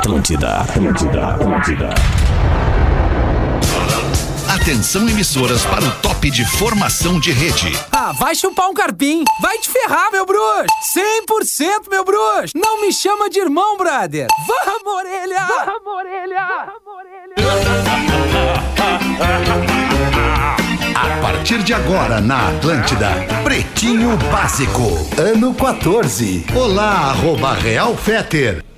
Atlântida, Atlântida, Atlântida. Atenção emissoras para o top de formação de rede. Ah, vai chupar um carpim. Vai te ferrar, meu bruxo. 100% meu bruxo. Não me chama de irmão, brother. Vamos, orelha. Vamos, orelha. A partir de agora na Atlântida, Pretinho Básico, ano 14. Olá, arroba Real Feter.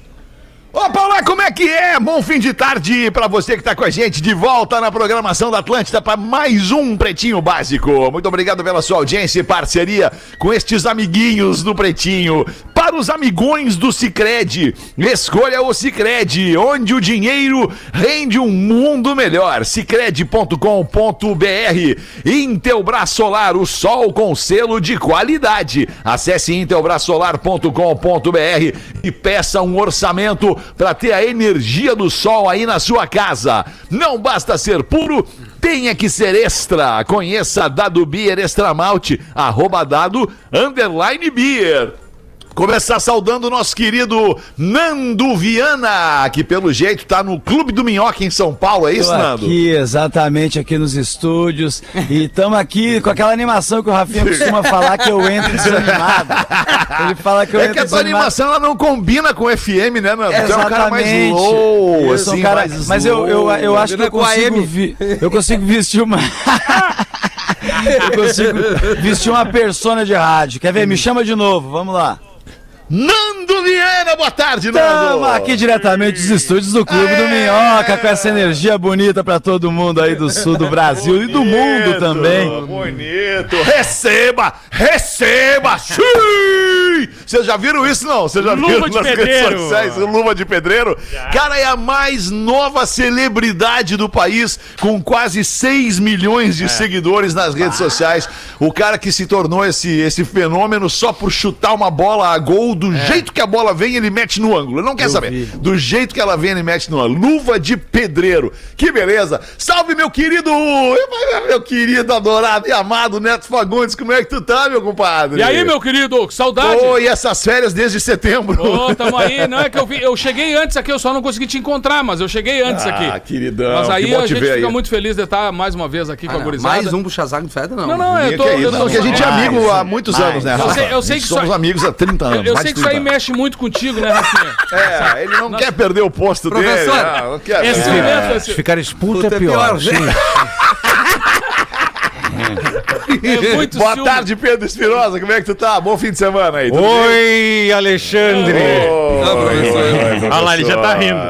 Opa, olá, como é que é? Bom fim de tarde pra você que tá com a gente de volta na programação da Atlântida para mais um Pretinho Básico. Muito obrigado pela sua audiência e parceria com estes amiguinhos do Pretinho. Para os amigões do Cicred, escolha o Cicred, onde o dinheiro rende um mundo melhor. Cicred.com.br Intelbras Solar, o sol com selo de qualidade. Acesse intelbrasolar.com.br e peça um orçamento para ter a energia do sol aí na sua casa. Não basta ser puro, tenha que ser extra. Conheça Dado Beer Extra Malte, arroba dado, underline beer. Começar saudando o nosso querido Nando Viana, que pelo jeito tá no Clube do Minhoca em São Paulo, é isso, Tô Nando? aqui, exatamente, aqui nos estúdios. E estamos aqui com aquela animação que o Rafinha costuma falar que eu entro desanimado. Ele fala que eu É entro que a tua desanimado. animação ela não combina com FM, né, Nando? Tu é um cara mais Exatamente. low, Eu sou um assim, cara- mais mas eu, eu, eu acho que eu Com a consigo, vi- eu consigo vestir uma. eu consigo vestir uma persona de rádio. Quer ver? Me chama de novo, vamos lá não Nando Viana, boa tarde, Nando! Estamos aqui diretamente dos estúdios do Clube do Minhoca, com essa energia bonita pra todo mundo aí do sul do Brasil e do mundo Bonito, também. Bonito. Receba! Receba! Vocês já viram isso, não? Vocês já Luva viram nas redes sociais? Luva de pedreiro? Cara, é a mais nova celebridade do país, com quase 6 milhões É. de seguidores nas redes sociais. O cara que se tornou esse, esse fenômeno só por chutar uma bola a gol, do jeito que a bola vem, ele mete no ângulo. Ele não quer. Eu saber. vi. Do jeito que ela vem, ele mete no ângulo. Luva de pedreiro. Que beleza. Salve, meu querido, meu querido, adorado e amado Neto Fagundes. Como é que tu tá, meu compadre? E aí, meu querido, que saudade! Ô, e essas férias desde setembro? Ô, tamo aí. Não é que eu vi, eu cheguei antes aqui, eu só não consegui te encontrar, mas eu cheguei antes Ah, aqui. queridão, Mas aí que bom a te gente fica aí. muito feliz de estar mais uma vez aqui com a gurizada. Mais um puxa-saco do Feta, não. Não, não, eu tô. Que é? Eu tô Porque a gente é amigo há muitos anos, né, Eu Rafa? sei- eu sei A gente que somos isso amigos há 30 anos. Eu, eu mais sei que isso aí 30 anos. Mexe muito contigo, né, Rafinha? É, ele não quer perder o posto Professor, dele. não quer Esse esse- Ficar expulso é é pior. pior, sim. é muito Boa ciúme. tarde, Pedro Espirosa. Como é que tu tá? Bom fim de semana aí. tudo bem? Oi, Alexandre. Oi, oi, Olha lá, ele já tá rindo.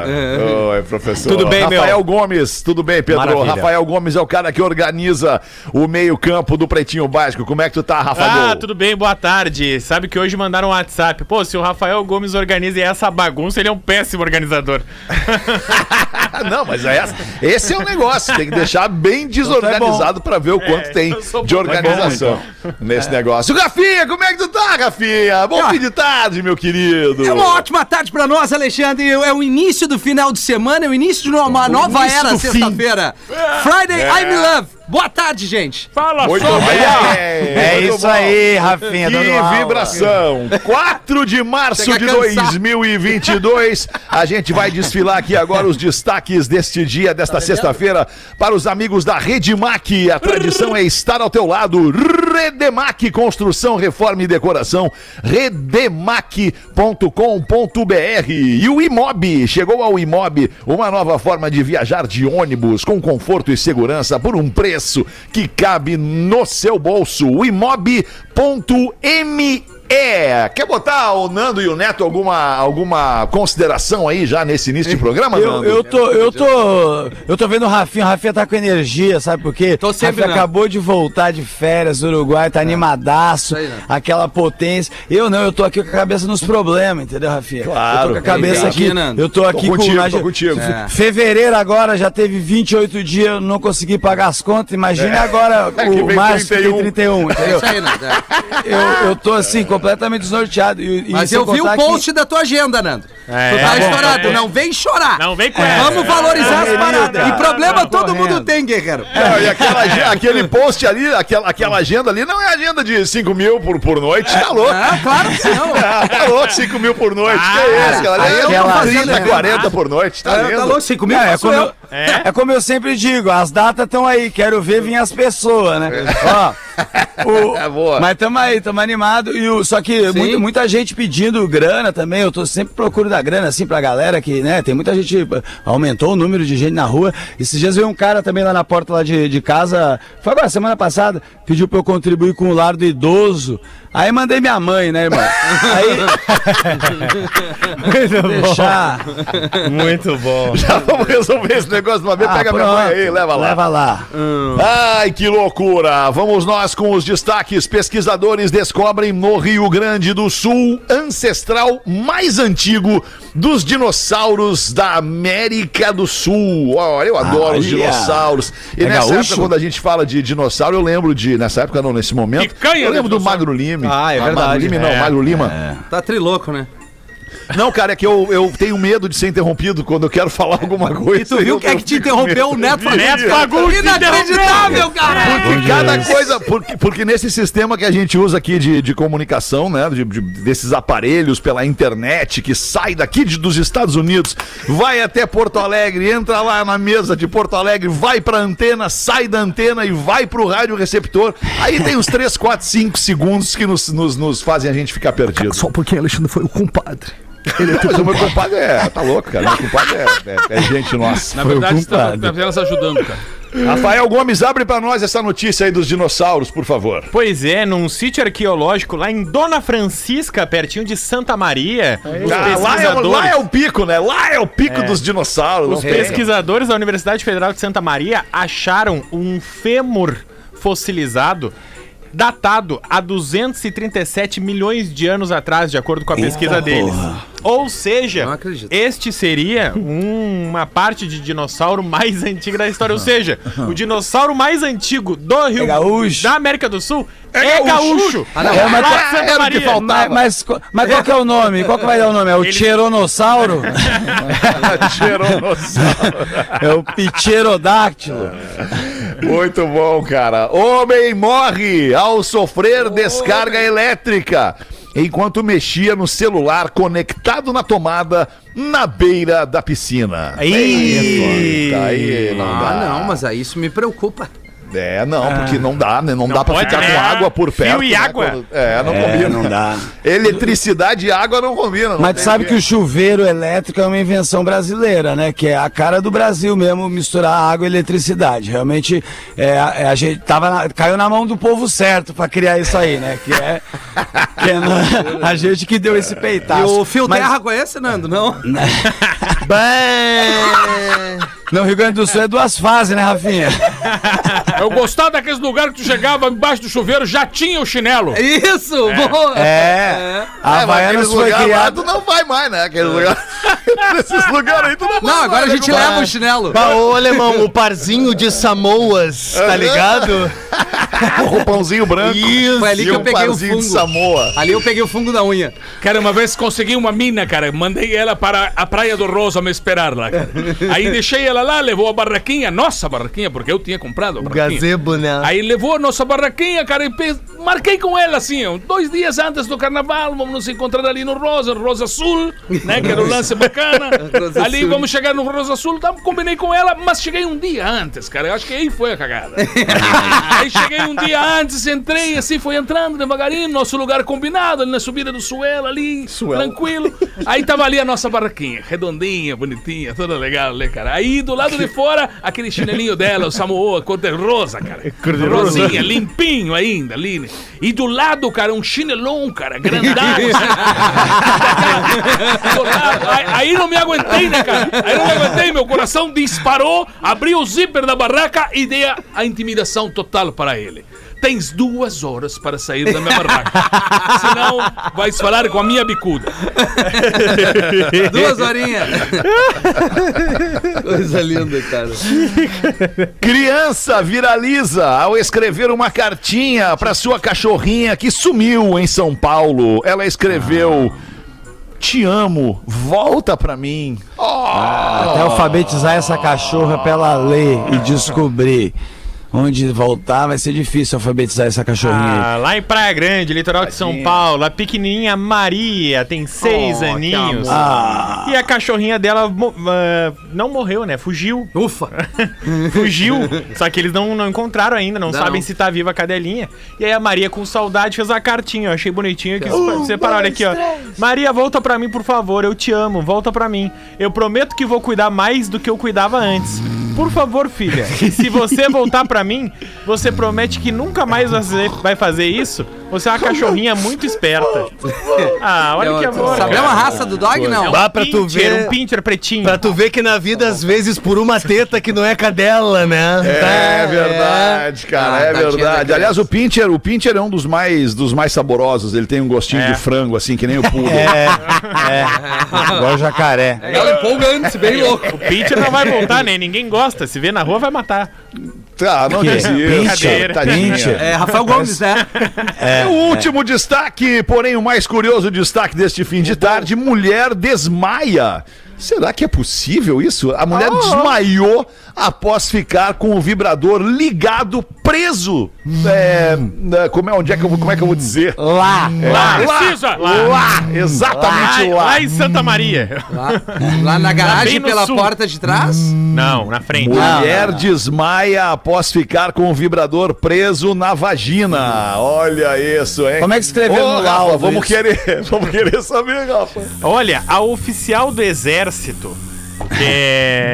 Oi, professor. Tudo bem, meu? Rafael Gomes, tudo bem, Pedro? Maravilha. Rafael Gomes é o cara que organiza o meio-campo do Pretinho Básico. Como é que tu tá, Rafael? Ah, tudo bem, boa tarde. Sabe que hoje mandaram um WhatsApp. Pô, se o Rafael Gomes organiza essa bagunça, ele é um péssimo organizador. Não, mas é essa, esse é o negócio. Tem que deixar bem desorganizado pra ver o quanto tem eu sou de bom. organização nesse negócio. Rafinha, como é que tu tá, Rafinha? Bom fim de tarde, meu querido. É uma ótima tarde pra nós, Alexandre. É o início do final de semana, é o início de uma nova início era do fim. sexta-feira. Friday, I'm in love. Boa tarde, gente. Fala Muito só, bem. É Muito isso bom. aí, Rafinha, Que aula. vibração! 4 de março Chega de a cansar. 2022. A gente vai desfilar aqui agora os destaques deste dia, desta sexta-feira, para os amigos da Redemac. A tradição é estar ao teu lado. Redemac, construção, reforma e decoração. Redemac.com.br. E o Imob, chegou ao Imob, uma nova forma de viajar de ônibus com conforto e segurança por um preço que cabe no seu bolso. O imob.me é. Quer botar o Nando e o Neto alguma, alguma consideração aí já nesse início de programa, Eu, Nando? eu tô, eu tô, eu tô vendo o Rafinha, o Rafinha tá com energia, sabe por quê? Tô sempre, Rafinha acabou de voltar de férias do Uruguai, tá animadaço, Isso aí, né? aquela potência. Eu não, eu tô aqui com a cabeça nos problemas, entendeu, Rafinha? Claro, Eu tô com a cabeça aqui, Nando. eu tô aqui Tô contigo, com... tô contigo. É. Fevereiro agora já teve 28 dias, eu não consegui pagar as contas, imagine agora É o março que 31. tem 31, É entendeu? isso aí, né? Eu, eu tô assim, completamente desnorteado. E, e Mas eu vi o contar que- post da tua agenda, Nando. É, tu tá é estourado, é não vem chorar. Não vem com. Vamos valorizar as paradas. E problema todo correndo. mundo tem, guerreiro. Não, e aquela, aquele post ali, aquela, aquela agenda ali, não é agenda de 5 mil por, por noite, tá louco? Ah, claro que não. Ah, tá louco, 5 mil por noite. que cara, isso, galera? aí eu tô É fazendo 30, errado. 40 por noite, tá Ah, lindo. Tá louco, 5 mil Não, é, faço eu, é como eu sempre digo, as datas estão aí, quero ver vir as pessoas, né? Ó, o- É boa. Mas tamo aí, tamo animado. E o, só que muita, muita gente pedindo grana também. Eu tô sempre procurando dar grana assim pra galera que, né? Tem muita gente. Aumentou o número de gente na rua. Esses dias veio um cara também lá na porta lá de, de casa. Foi agora, semana passada. Pediu pra eu contribuir com o lar do idoso. Aí mandei minha mãe, né, irmão? Aí. deixar. Muito bom. Já vamos resolver esse negócio de uma vez. Ah, Pega minha mãe pronto. aí, leva lá. Leva lá. Ai, que loucura! Vamos nós com os destaques. Pesquisadores descobrem no Rio Grande do Sul ancestral mais antigo dos dinossauros da América do Sul. Olha, eu adoro os Olha. dinossauros. E É nessa gaúcho? época, quando a gente fala de dinossauro, eu lembro de. Nessa época, não, nesse momento. Picanha eu lembro de do. Magro Ah, é Magro verdade. Lime, não, É. Magro Lima. Tá trilouco, né? Não, cara, é que eu, eu tenho medo de ser interrompido quando eu quero falar alguma coisa. E tu viu quem é que te interrompeu? O Neto Neto Fagundes Inacreditável, cara! Porque cada coisa, porque, porque nesse sistema que a gente usa aqui de, de comunicação, né, de- de- desses aparelhos pela internet que sai daqui de- dos Estados Unidos, vai até Porto Alegre, entra lá na mesa de Porto Alegre, vai pra antena, sai da antena e vai pro rádio receptor. Aí tem uns 3, 4, 5 segundos que nos, nos, nos fazem a gente ficar perdido. Só porque Alexandre foi o compadre. Não, mas o meu compadre é, tá louco, cara. Meu compadre é, é- é gente nossa. Na verdade, tá, tá apenas ajudando, cara. Rafael Gomes, abre pra nós essa notícia aí dos dinossauros, por favor. Pois é, num sítio arqueológico lá em Dona Francisca, pertinho de Santa Maria, Ah, lá, é, pesquisadores... lá é o pico, né? Lá é o pico dos dinossauros. Os tem. pesquisadores da Universidade Federal de Santa Maria acharam um fêmur fossilizado datado a 237 milhões de anos atrás, de acordo com a pesquisa deles. Ou seja, este seria um- uma parte de dinossauro mais antiga da história. Ou seja, o dinossauro mais antigo do Rio É gaúcho. da América do Sul é, gaúcho. Ah, não. É, mas Lá Santa era o que Maria. Mas, mas, mas qual que é o nome? Qual que vai dar o nome? É o Tcheronossauro? é o Pterodáctilo? Muito bom, cara. Homem morre ao sofrer descarga elétrica enquanto mexia no celular conectado na tomada na beira da piscina. Eita, aí não dá. Ah, não, mas aí isso me preocupa. É, não, porque não dá, né? Não, dá pra pode, ficar né? com água por Fio perto. e né? água. Quando- É, não É, combina. não dá. Eletricidade e água não combinam. não Mas tu sabe que o chuveiro elétrico é uma invenção brasileira, né? Que é a cara do Brasil mesmo misturar água e eletricidade. Realmente, é, a, é, a gente tava na- caiu na mão do povo certo pra criar isso aí, né? Que é, é a gente que deu esse E peitaço. o fio Mas- terra conhece, Nando? Não? Não, Rio Grande do Sul é duas fases, né, Rafinha? Eu gostava daqueles lugares que tu chegava embaixo do chuveiro, já tinha o chinelo. Isso, boa! É. A É, Havaianas foi criada. tu não vai mais, né? Aqueles lugares. Esses lugares aí tu não vai Não, agora mais, a né, gente compadre? leva o chinelo. Bah, ô alemão, o parzinho de Samoas, tá ligado? O roupãozinho branco. Isso. Foi ali e que eu um peguei o parzinho de fungo. Samoa. Ali eu peguei o fungo da unha. Cara, uma vez consegui uma mina, cara. Mandei ela para a Praia do Rosa me esperar lá, cara. Aí deixei ela lá, levou a barraquinha, nossa barraquinha, porque eu tinha comprado a O gazebo, né? Aí levou a nossa barraquinha, cara, e pe- marquei com ela assim, ó, dois dias antes do carnaval, vamos nos encontrar ali no Rosa, no Rosa Sul, né, que era o lance bacana. Ali Sul. vamos chegar no Rosa Sul, tá, combinei com ela, mas cheguei um dia antes, cara, eu acho que aí foi a cagada. aí cheguei um dia antes, entrei assim, foi entrando devagarinho, nosso lugar combinado, ali na subida do Suelo, ali, tranquilo. Aí tava ali a nossa barraquinha, redondinha, bonitinha, toda legal, né, cara. Aí do lado de fora, aquele chinelinho dela, o Samoa, cor de rosa, cara. Rosinha, limpinho ainda, ali. né? E do lado, cara, um chinelão, cara, grandão. assim. Aí, aí não me aguentei, né, cara? Aí não me aguentei, meu coração disparou, abri o zíper da barraca e dei a, a intimidação total para ele. Tens duas horas para sair da minha barraca. Senão, vais falar com a minha bicuda. Duas horinhas. Coisa linda, cara. Criança viraliza ao escrever uma cartinha para sua cachorrinha que sumiu em São Paulo. Ela escreveu: te amo, volta pra mim. Até alfabetizar essa cachorra pra ela ler e descobrir onde voltar, vai ser difícil alfabetizar essa cachorrinha aí. Ah, lá em Praia Grande, litoral de São Paulo, a pequenininha Maria tem seis Oh, que aninhos. Ah, E a cachorrinha dela ah, não morreu, né? Fugiu. Ufa. Fugiu. Só que eles não, não encontraram ainda, não, Não. sabem se tá viva a cadelinha. E aí a Maria, com saudade, fez uma cartinha. Eu achei bonitinho. Eu quis separar. Olha aqui, ó. Maria, volta pra mim, por favor. Eu te amo. Volta pra mim. Eu prometo que vou cuidar mais do que eu cuidava antes. Por favor, filha. Se você voltar pra mim, você promete que nunca mais vai fazer isso? Você é uma cachorrinha muito esperta. Ah, olha que amor. Sabe cara. uma raça do dog, não? Bah, pra tu ver- um pincher pretinho. Pra tu ver que na vida, às vezes, por uma teta que não é cadela, né? É verdade, cara, Ah, é verdade. Aliás, o Pincher, o Pincher é um dos mais, dos mais saborosos. Ele tem um gostinho É. de frango, assim, que nem o poodle. é, é. Igual jacaré. Ela é empolgante, bem louco. O pincher não vai voltar, né? Ninguém gosta. Se vê na rua, vai matar. Tá, não Que? diz isso. Pincher. É, Rafael Gomes, né? E o último destaque, porém o mais curioso destaque deste fim de tarde, mulher desmaia. Será que é possível isso? A mulher desmaiou após ficar com o vibrador ligado, preso. É, na- como, é, onde é que eu, vou- como é que eu vou dizer? Lá. Lá, lá, precisa! lá, Lá, exatamente lá, lá. lá em Santa Maria. Lá, lá na garagem, pela sul. porta de trás. Não, na frente. Mulher desmaia após ficar com o vibrador preso na vagina. Olha isso, hein? Como é que escreveu Ô, no vamos isso? querer, vamos querer saber, Rafa. Olha, a oficial do exército. É.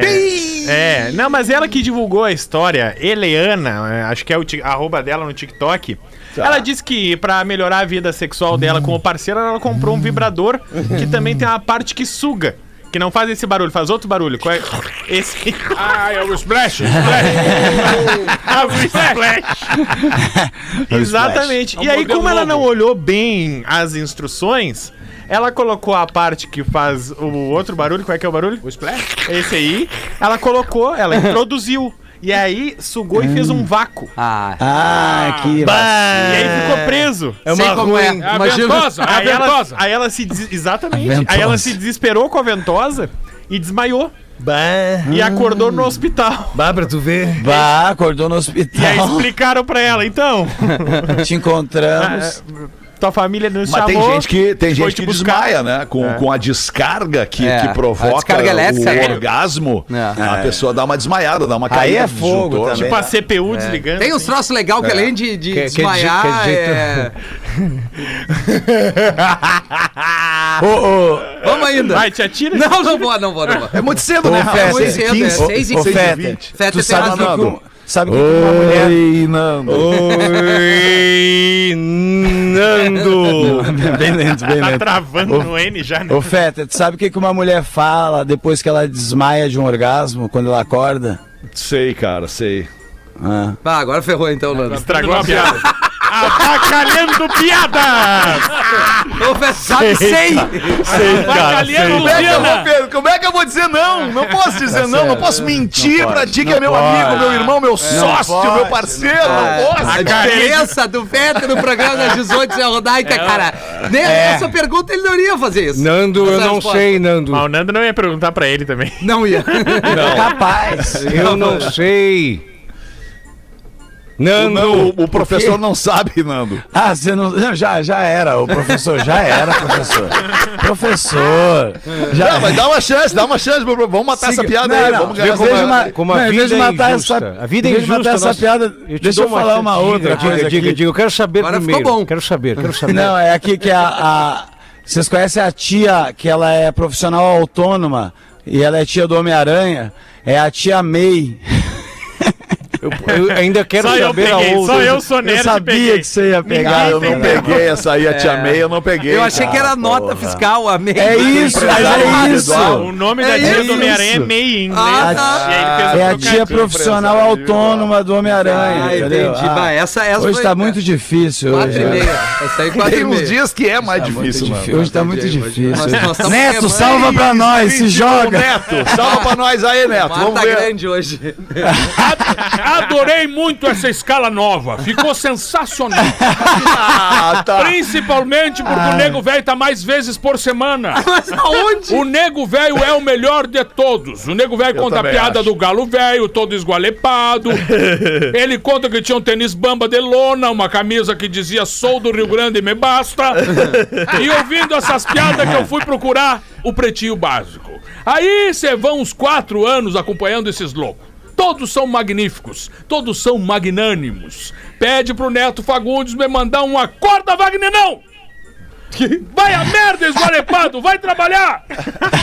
É, não, mas ela que divulgou a história, Eleana, é, acho que é o arroba dela no TikTok. Tá. Ela disse que pra melhorar a vida sexual dela com o parceiro, ela comprou um vibrador que também tem uma parte que suga. Que não faz esse barulho, faz outro barulho. Qual é? Esse. Ah, é o splash. Ah, o splash. Exatamente. É E aí, como ela não olhou bem as instruções, ela colocou a parte que faz o outro barulho. Qual é que é o barulho? O splash. Esse aí. Ela colocou, ela introduziu. E aí sugou e fez um vácuo. Ah, Ah, que E aí ficou preso. É sei uma como é. ruim. É a ventosa, é a Aí ela, ventosa. aí ela se des- exatamente. Ventosa. Aí ela se desesperou com a ventosa e desmaiou Bah, e acordou no hospital. bah, pra tu ver. Bah, acordou no E aí hospital. explicaram pra ela, então, Te encontramos. Tua família nos Mas tem chamou. gente que, tem gente te que buscar. desmaia, né? Com, com a descarga que, É, que provoca descarga elétrica, o né? orgasmo. É. A pessoa dá uma desmaiada, dá uma Aí caída. é do fogo também. Tipo a CPU desligando. Tem uns assim. troços legais que além de, de Que- que desmaiar, de- que de- é... Ô, ô, Vamos ainda. Vai, te atira. Não, não vou, não vou, não vou. É muito cedo, né? Feta, muito cedo, é 15, seis e ô, seis e Feta, vinte. Feta tu tem sabe que, razão. Sabe uma mulher... Oi, Nando. Oi, Nando. bem lento, bem Tá lento. travando no N já, né? Ô, Feta, tu sabe o que que uma mulher fala depois que ela desmaia de um orgasmo, quando ela acorda? Sei, cara, sei. Ah. Ah, agora ferrou então, Nando. Estragou a piada. Avacalhando piadas! Ô, sabe, sei. Avacalhando Como é, que eu vou? Como é que eu vou dizer não? Não posso dizer não, não posso mentir pra ti que é meu amigo, meu irmão, meu sócio, meu parceiro, não posso. A diferença do Feta no programa das 18 é Rodaica, cara. Nessa pergunta ele não iria fazer isso. Nando, eu não sei, Nando. Mas o Nando não ia perguntar pra ele também. Não ia. Capaz. Eu não sei. Não, Nando. o, o professor não sabe, Nando. Ah, você não, não, Já, já era, o professor já era, professor. professor. Já, Não, mas dá uma chance, dá uma chance, meu- vamos matar essa piada Não, aí, não, vamos ganhar vez de essa ma- como a não, em vez de vida é matar essa, A vida é em vez de matar injusta, essa piada, Eu deixa eu falar uma chance. outra Diga, coisa diga, aqui. diga, eu quero saber Agora ficou primeiro. bom. Quero saber, quero saber. Não, é aqui que a, a- Vocês conhecem a tia, que ela é profissional autônoma e ela é tia do Homem-Aranha? É a tia May. Eu, eu ainda quero Só eu saber a peguei, outra. só eu sou nerd Eu sabia que você ia pegar. Eu não peguei essa aí, a tia May, eu não peguei. Eu achei que era nota fiscal, a meia. É isso, é isso. O nome da É tia isso. do Homem-Aranha é May em inglês. Ah, tá. É a tia profissional autônoma do Homem-Aranha. Ah, entendi. Ah, essa, essa hoje foi- tá muito difícil. Quatro Hoje, e meia. Essa aí, quatro Tem uns meia. dias que é mais difícil, mano. Hoje tá muito difícil. Neto, salva pra nós, se joga. Neto, salva pra nós aí, Neto. Vamos ver. grande hoje. adorei muito essa escala nova. Ficou sensacional. Ah, tá. Principalmente porque o nego velho tá mais vezes por semana. Mas aonde? O nego velho é o melhor de todos. O nego velho conta a piada acho. do galo velho, todo esgualepado. Ele conta que tinha um tênis bamba de lona, uma camisa que dizia sou do Rio Grande e me basta. e ouvindo essas piadas que eu fui procurar o pretinho básico. Aí cê vão uns quatro anos acompanhando esses loucos. Todos são magníficos, todos são magnânimos. Pede pro Neto Fagundes me mandar um acorda, Wagner, não! Vai a merda, esgualepado! Vai trabalhar!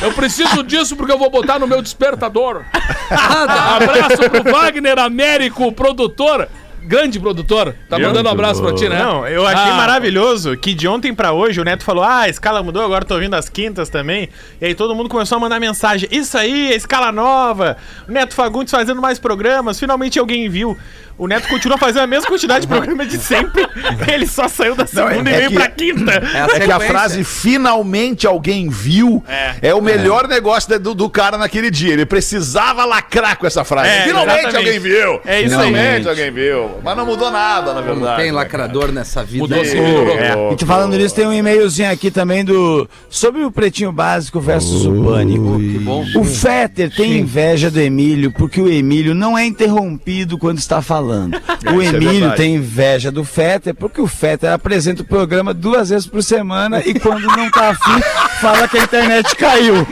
Eu preciso disso porque eu vou botar no meu despertador. Abraço pro Wagner Américo, produtor. Grande produtor. Tá mandando um abraço pra ti, né? Não, eu achei Ah, maravilhoso que de ontem pra hoje o Neto falou: Ah, a escala mudou, agora tô ouvindo as quintas também. E aí todo mundo começou a mandar mensagem: Isso aí, a escala nova. O Neto Fagundes fazendo mais programas, finalmente alguém viu. O Neto continua fazendo a mesma quantidade de programa de sempre. Ele só saiu da segunda é e veio que- pra quinta. É a É que a frase finalmente alguém viu é, o melhor negócio do, do cara naquele dia. Ele precisava lacrar com essa frase. É, finalmente exatamente. alguém viu. É isso aí. finalmente alguém viu. Mas não mudou nada, na verdade. Tem lacrador nessa vida. Mudou sim. É. E tu falando nisso, tem um e-mailzinho aqui também do. Sobre o pretinho básico versus o pânico. que bom. O Fetter tem inveja do Emílio porque o Emílio não é interrompido quando está falando. O Isso é Emílio verdade. tem inveja do Fetter porque o Fetter apresenta o programa duas vezes por semana e quando não tá afim, fala que a internet caiu.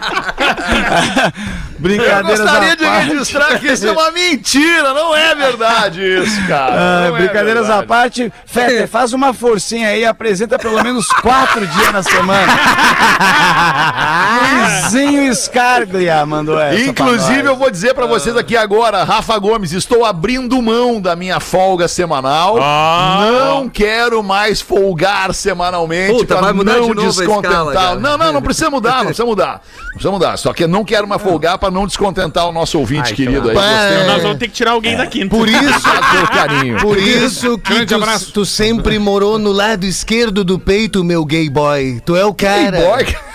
Eu Brincadeiras gostaria à de parte. registrar que isso é uma mentira, não é verdade isso, cara. Ah, é brincadeiras à verdade. parte, Fetter, faz uma forcinha aí, apresenta pelo menos quatro dias na semana. Luizinho Scarglia mandou essa. Inclusive, pra eu vou dizer pra vocês aqui agora, Rafa Gomes, estou abrindo mão da minha folga semanal. Não quero mais folgar semanalmente Puta, pra vai mudar não de novo escala, descontentar. cara. não, não, não precisa mudar, não precisa mudar. Não precisa mudar. Só que eu não quero mais folgar não descontentar o nosso ouvinte Ai, querido aí. Nós vamos ter que tirar alguém da quinta. Por isso, carinho. por isso que tu, abraço. tu sempre morou no lado esquerdo do peito, meu gay boy. Tu é o cara. Gay boy, cara.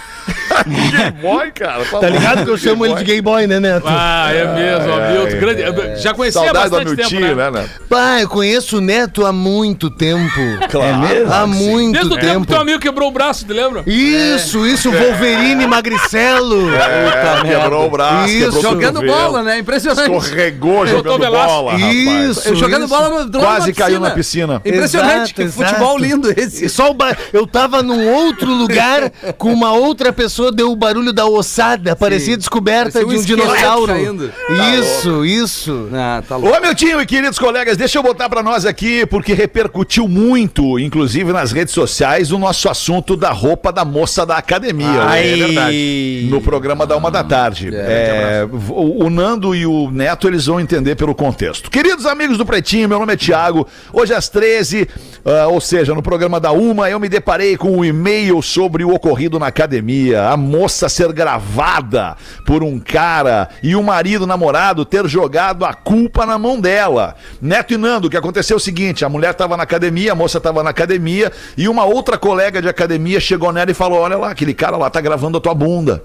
Gay boy, cara. Tá ligado que eu chamo ele de gay boy, né, Neto? Ah, é mesmo, Hamilton. Grande... Já conhecia há Saudade do bastante tempo, Hamilton, né? né? Pá, eu conheço o Neto há muito tempo. Claro. mesmo? Há muito Desde o tempo tempo. que teu amigo quebrou o braço, te lembra? Isso, isso, Wolverine Magricelo. É, quebrou o braço, Isso, Jogando bola, né? Impressionante. Escorregou jogando bola, rapaz. Isso, Eu jogando isso. bola no Quase caiu na piscina. Impressionante, Exato, que futebol exato. lindo E esse. Só o ba... Eu tava num outro lugar com uma outra pessoa, deu o barulho da ossada, parecia descoberta Parecia um de um dinossauro. caindo. Isso, isso. Ah, tá louco. Ô, meu tio e queridos colegas, deixa eu botar pra nós aqui, porque repercutiu muito, inclusive nas redes sociais, o nosso assunto da roupa da moça da academia. Né? é verdade. No programa da uma da tarde. É, o, o Nando e o Neto, eles vão entender pelo contexto. Queridos amigos do Pretinho, meu nome é Thiago. Hoje às 13, ah, ou seja, no programa da Uma, eu me deparei com um e-mail sobre o ocorrido na academia. A moça ser gravada por um cara e o marido namorado ter jogado a culpa na mão dela. Neto e Nando, o que aconteceu é o seguinte: a mulher estava na academia, a moça estava na academia e uma outra colega de academia chegou nela e falou: Olha lá, aquele cara lá tá gravando a tua bunda.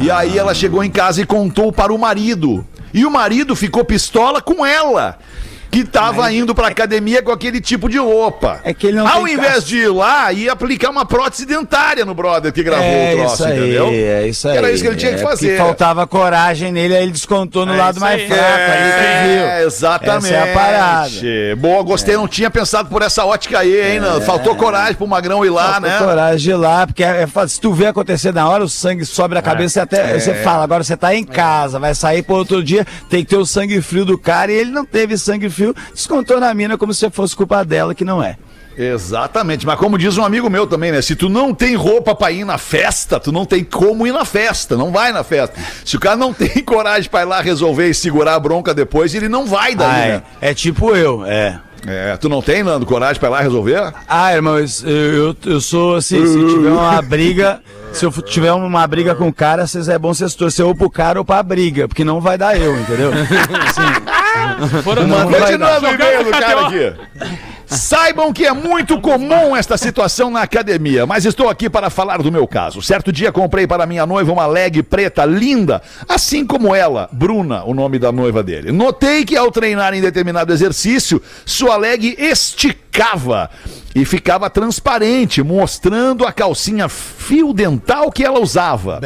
E aí ela chegou em casa e contou para o marido. E o marido ficou pistola com ela. Que tava indo pra academia com aquele tipo de roupa. É que ele não Ao invés casco. de ir lá e aplicar uma prótese dentária no brother que gravou É o troço, isso aí, entendeu? é isso aí. Era isso que ele tinha que É fazer. porque faltava coragem nele, aí ele descontou no É lado mais aí. fraco. tu viu? É, exatamente. Essa é a parada. Boa, gostei, não tinha pensado por essa ótica aí, hein, Nando? Faltou coragem pro Magrão ir lá, Faltou né? coragem de ir lá, porque é- é se tu vê acontecer na hora, o sangue sobe na cabeça e até você fala. Agora você tá em casa, vai sair pro outro dia, tem que ter o sangue frio do cara e ele não teve sangue frio, descontou na mina como se fosse culpa dela, que não é. Exatamente, mas como diz um amigo meu também, né? Se tu não tem roupa pra ir na festa, tu não tem como ir na festa, não vai na festa. Se o cara não tem coragem pra ir lá resolver e segurar a bronca depois, ele não vai daí, Ah, né? é, é tipo eu, é. É, tu não tem, Nando, coragem pra ir lá resolver? Ah, irmão, eu, eu, eu sou assim, se tiver uma briga, se eu tiver uma briga com o cara, vocês é bom vocês torcer ou pro cara ou pra briga, porque não vai dar eu, entendeu? Assim, Foram Não Continuando o e-mail do cara aqui. Saibam que é muito comum esta situação na academia, mas estou aqui para falar do meu caso. Certo dia comprei para minha noiva uma leg preta linda, assim como ela, Bruna, o nome da noiva dele. Notei que ao treinar em determinado exercício, sua leg esticava e ficava transparente, mostrando a calcinha fio dental que ela usava.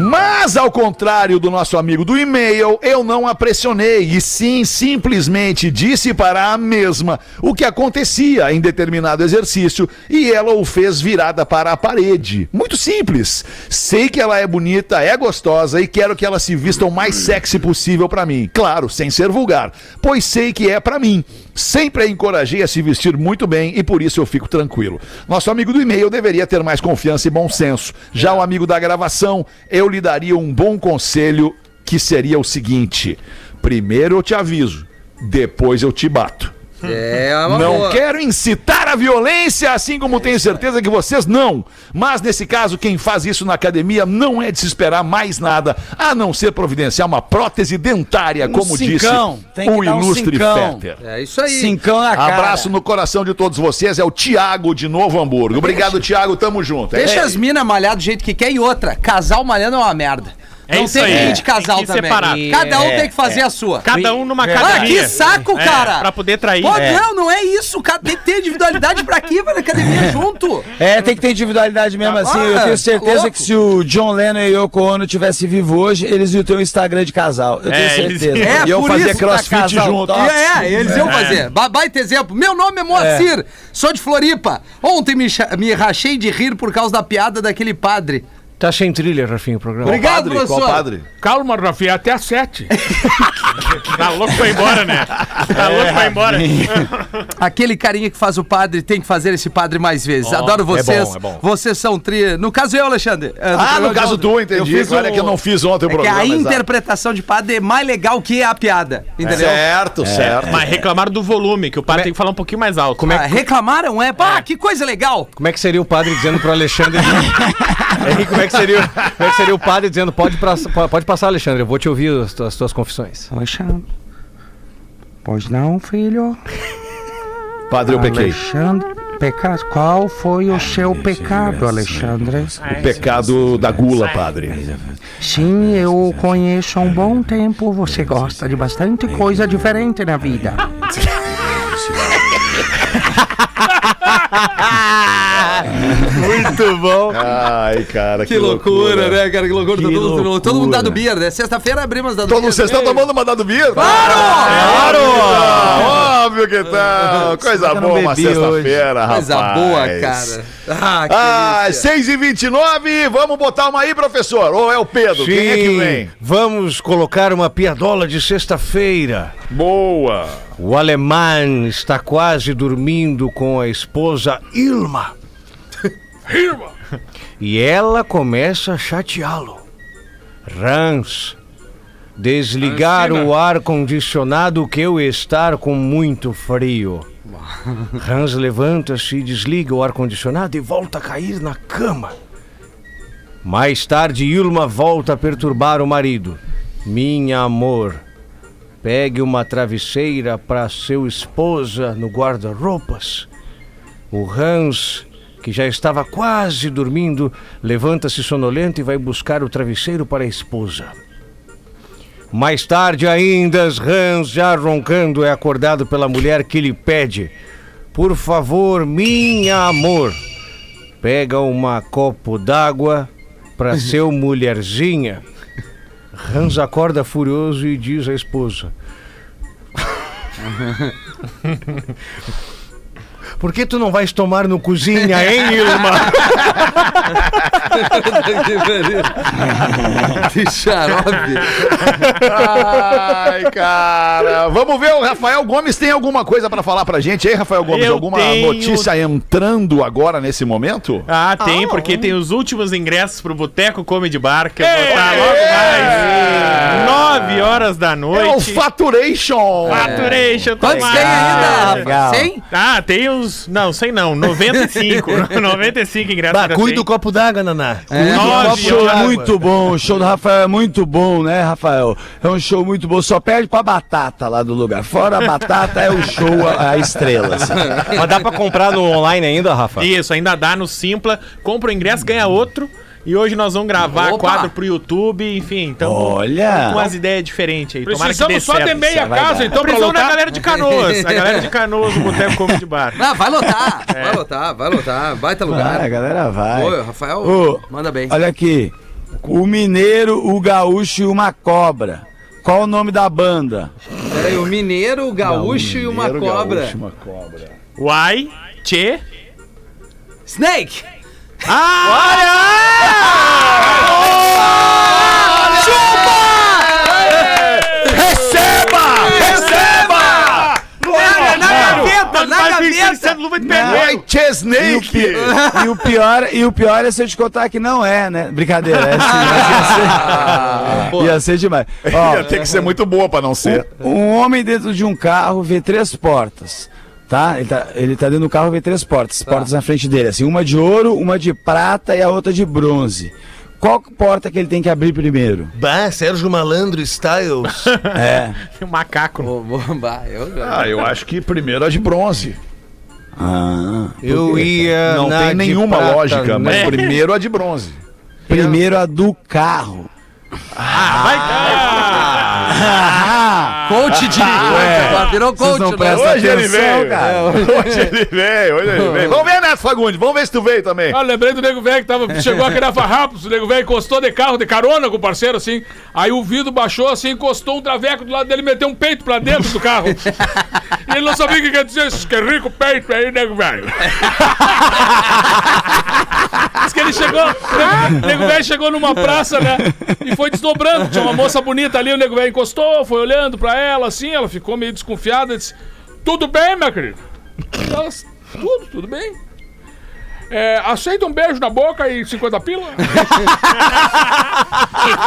Mas, ao contrário do nosso amigo do e-mail, eu não a pressionei e sim simplesmente disse para a mesma o que acontecia em determinado exercício e ela o fez virada para a parede. Muito simples. Sei que ela é bonita, é gostosa e quero que ela se vista o mais sexy possível para mim. Claro, sem ser vulgar, pois sei que é para mim. Sempre a encorajei a se vestir muito bem e por isso eu fico tranquilo. Nosso amigo do e-mail deveria ter mais confiança e bom senso. Já o amigo da gravação, eu lhe daria um bom conselho que seria o seguinte: primeiro eu te aviso, depois eu te bato. É uma Não boa. quero incitar a violência, assim como tenho certeza que vocês não. Mas nesse caso, quem faz isso na academia não é de se esperar mais nada, a não ser providenciar uma prótese dentária, Um como cincão. disse Tem que o dar um ilustre cincão. Fetter. É isso aí. Cincão na cara. Abraço no coração de todos vocês, é o Tiago de Novo Hamburgo. Obrigado, Tiago, tamo junto. É Deixa isso as minas malhar do jeito que quer e outra. Casal malhando é uma merda. É não isso tem aí. ir de casal Tem que também. separar. Cada um É, tem que fazer a sua. Cada um numa Ah, academia. que saco, É, cara! pra poder trair. Pô, É. não, não é isso. Cara, tem que ter individualidade pra quê? Vai na academia junto. É, tem que ter individualidade mesmo assim. Eu Ah, tenho certeza louco. que se o John Lennon e Yoko Ono tivessem vivo hoje, eles iam ter um Instagram de casal. Eu tenho É, eles- certeza. É, E eu por fazer isso, crossfit tá junto. É, eles iam fazer. Ba- Baita exemplo. Meu nome é Moacir, sou de Floripa. Ontem me, me rachei de rir por causa da piada daquele padre. Tá sem trilha, Rafinha, o programa. Obrigado, Padre, qual padre? Calma, Rafinha, até às sete. Tá louco pra ir embora, né? Tá louco pra ir embora. Aquele carinha que faz o padre tem que fazer esse padre mais vezes. Adoro vocês. bom, é bom. Vocês são tri. No caso, eu, Alexandre. é, Ah, programa no caso tu, entendi. Eu fiz Olha o- que eu não fiz ontem o É que programa. a exato. interpretação de padre é mais legal que a piada. Entendeu? Certo, certo. Mas reclamaram do volume, que o padre tem que falar um pouquinho mais alto. Como é, Ah, reclamaram, é? Pá, que coisa legal! como é que seria o padre dizendo pro Alexandre. Henrique, como é que seria, como é que seria o padre dizendo: pode, pra- pode passar, Alexandre, eu vou te ouvir as, tuas- as tuas confissões. Alexandre. Pois não, filho? Padre, eu pequei. Alexandre, pecado. Qual foi o seu pecado, Alexandre? O pecado da gula, padre. Sim, eu o conheço há um bom tempo. Você gosta de bastante coisa diferente na vida. Muito bom. Ai, cara, que, Que loucura, né, cara? Que loucura. todo, mundo- loucura. todo mundo dado beer, né? Sexta-feira abrimos dado Todo beer. vocês estão tomando uma dado beer? Claro! Claro! Óbvio que tá. Coisa eu boa uma sexta-feira, rapaz. Coisa boa, cara. Ah, que Ah, delícia. 6 e 29 vamos botar uma aí, professor. Ou é o Pedro? Quem é que vem? vamos colocar uma piadola de sexta-feira. Boa. O alemão está quase dormindo com a esposa Ilma. E ela começa a chateá-lo. Rans, desligar o ar-condicionado que eu estar com muito frio. Hans levanta-se, desliga o ar-condicionado e volta a cair na cama. Mais tarde, Ilma volta a perturbar o marido. Minha amor, pegue uma travesseira para seu esposa no guarda-roupas. O Hans, que já estava quase dormindo, levanta-se sonolento e vai buscar o travesseiro para a esposa. Mais tarde ainda, Hans, já roncando, é acordado pela mulher que lhe pede: Por favor, minha amor, pega uma copo d'água para seu mulherzinha. Hans acorda furioso e diz à esposa: Por que tu não vais tomar no cozinha, hein, Ilma? que xarope. Ai, cara. Vamos ver, o Rafael Gomes tem alguma coisa pra falar pra gente aí, Rafael Gomes? Eu alguma tenho- notícia entrando agora nesse momento? Ah, tem, porque tem os últimos ingressos pro Boteco Comedy Bar, que eu vou botar logo mais. Nove horas da É o noite. Faturation. Faturation, Quantos toma. tem ainda, legal. rapaz? 100? Ah, tem uns ingressos. Não, sei não. 95. 95 ingressos. Bah, cuida do copo d'água, Naná. Nove Um show horas. muito bom, o show do Rafael é muito bom, né, Rafael? É um show muito bom, só perde pra batata lá do lugar. Fora a batata é o show, a, a estrela. assim. Mas dá pra comprar no online ainda, Rafa? Isso, ainda dá no Simpla. Compra o ingresso, ganha outro. E hoje nós vamos gravar Opa! quadro pro YouTube, enfim. Então, Olha! com umas ideias diferentes aí. Tomara que dê Precisamos só certo. de meia casa, então, pra Precisamos da lotar. galera de Canoas. A galera de Canoas, o Boteco Comedy Bar. Ah, vai lotar, vai lotar, vai lotar. Baita lugar. Vai, a galera vai. Ô, Rafael, Ô, manda bem. Olha aqui, o mineiro, o gaúcho e uma cobra. Qual o nome da banda? Peraí, o mineiro, o gaúcho e uma Mineiro, cobra. gaúcho, uma cobra. Uai, Tchê. Snake! Receba! Receba! Na gaveta, na gaveta! luva de White Snake! E o pior, e o pior é se eu te contar que não é, né? Brincadeira, é sim, Ah, mas ia ser, ia ser demais. Ó, Ia ter que ser muito boa pra não ser. um homem dentro de um carro vê três portas. Tá? Ele, tá? ele tá dentro do carro vê três portas. Portas na frente dele, assim, uma de ouro, uma de prata e a outra de bronze. Qual porta que ele tem que abrir primeiro? Bah, Sérgio Malandro Styles. É. Um macaco. Ô, ô, bah, eu- Ah, eu acho que primeiro a de bronze. Ah. Eu ia. Não na tem de nenhuma prata, lógica, mas né? primeiro a de bronze. Primeiro a do carro. Ah, vai. Ah, Coach de. Agora virou Vocês coach, não né? prestam Hoje ele veio. cara. Hoje ele veio, hoje ele veio. Vamos ver, Neto Fagundes, vamos ver se tu veio também. Ah, lembrei do nego velho que tava, chegou a querer farrapos, o nego velho encostou de carro, de carona com o parceiro, assim. Aí o vidro baixou, assim, encostou um traveco do lado dele, meteu um peito pra dentro do carro. e ele não sabia o que quer dizer, que é rico peito aí, nego velho. Diz que ele chegou, o nego velho chegou numa praça, né? E foi desdobrando. Tinha uma moça bonita ali, o nego velho encostou, foi olhando pra ela, assim, ela ficou meio desconfiada, disse: Tudo bem, minha querida? Ela, tudo, tudo bem. É, aceita um beijo na boca e 50 pila?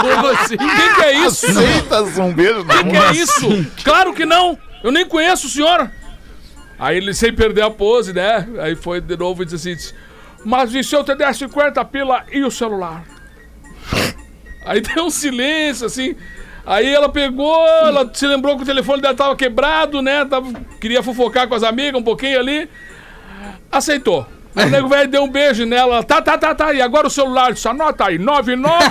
Como assim? O que, que é isso? O Aceitas um beijo na que, que é isso? Claro que não! Eu nem conheço o senhor! Aí ele, sem perder a pose, né? Aí foi de novo e disse assim: Mas e se eu te der 50 pila e o celular? Aí deu um silêncio, assim. Aí ela pegou, ela se lembrou que o telefone dela tava quebrado, né? Tava, queria fofocar com as amigas um pouquinho ali. Aceitou. Aí o nego velho deu um beijo nela. ela, Tá, tá, tá, tá. E agora o celular? Disse, anota aí, 99.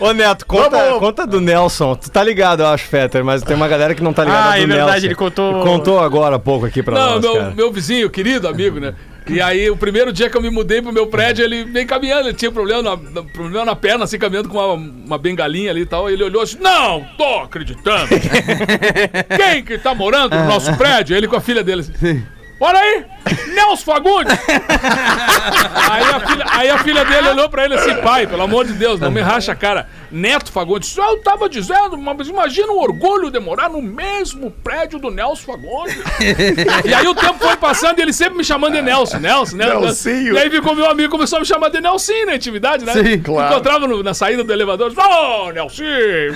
Ô, Neto, conta, Vamos. conta do Nelson. Tu tá ligado, eu acho, Fetter, mas tem uma galera que não tá ligada Ah, do é verdade, Nelson. ele contou- Contou agora há pouco aqui pra Não, nós, meu, cara. meu vizinho, querido amigo, né? E aí, o primeiro dia que eu me mudei pro meu prédio, ele vem caminhando, ele tinha problema na, problema na perna, assim, caminhando com uma, uma bengalinha ali e tal. E ele olhou assim: Não, tô acreditando. Quem que tá morando no nosso prédio? Ele com a filha dele assim. Olha aí, Nelson Fagundes! aí, a filha, aí a filha dele olhou pra ele assim, pai, pelo amor de Deus, não me racha a cara. Neto Fagundes, eu tava dizendo, mas imagina o orgulho de morar no mesmo prédio do Nelson Fagundes. e aí o tempo foi passando e ele sempre me chamando de Nelson, Nelson, Nelson. Nelsinho. E aí ficou meu amigo, começou a me chamar de Nelson na intimidade, né? Sim, claro. Encontrava no- na saída do elevador, ô, Nelson,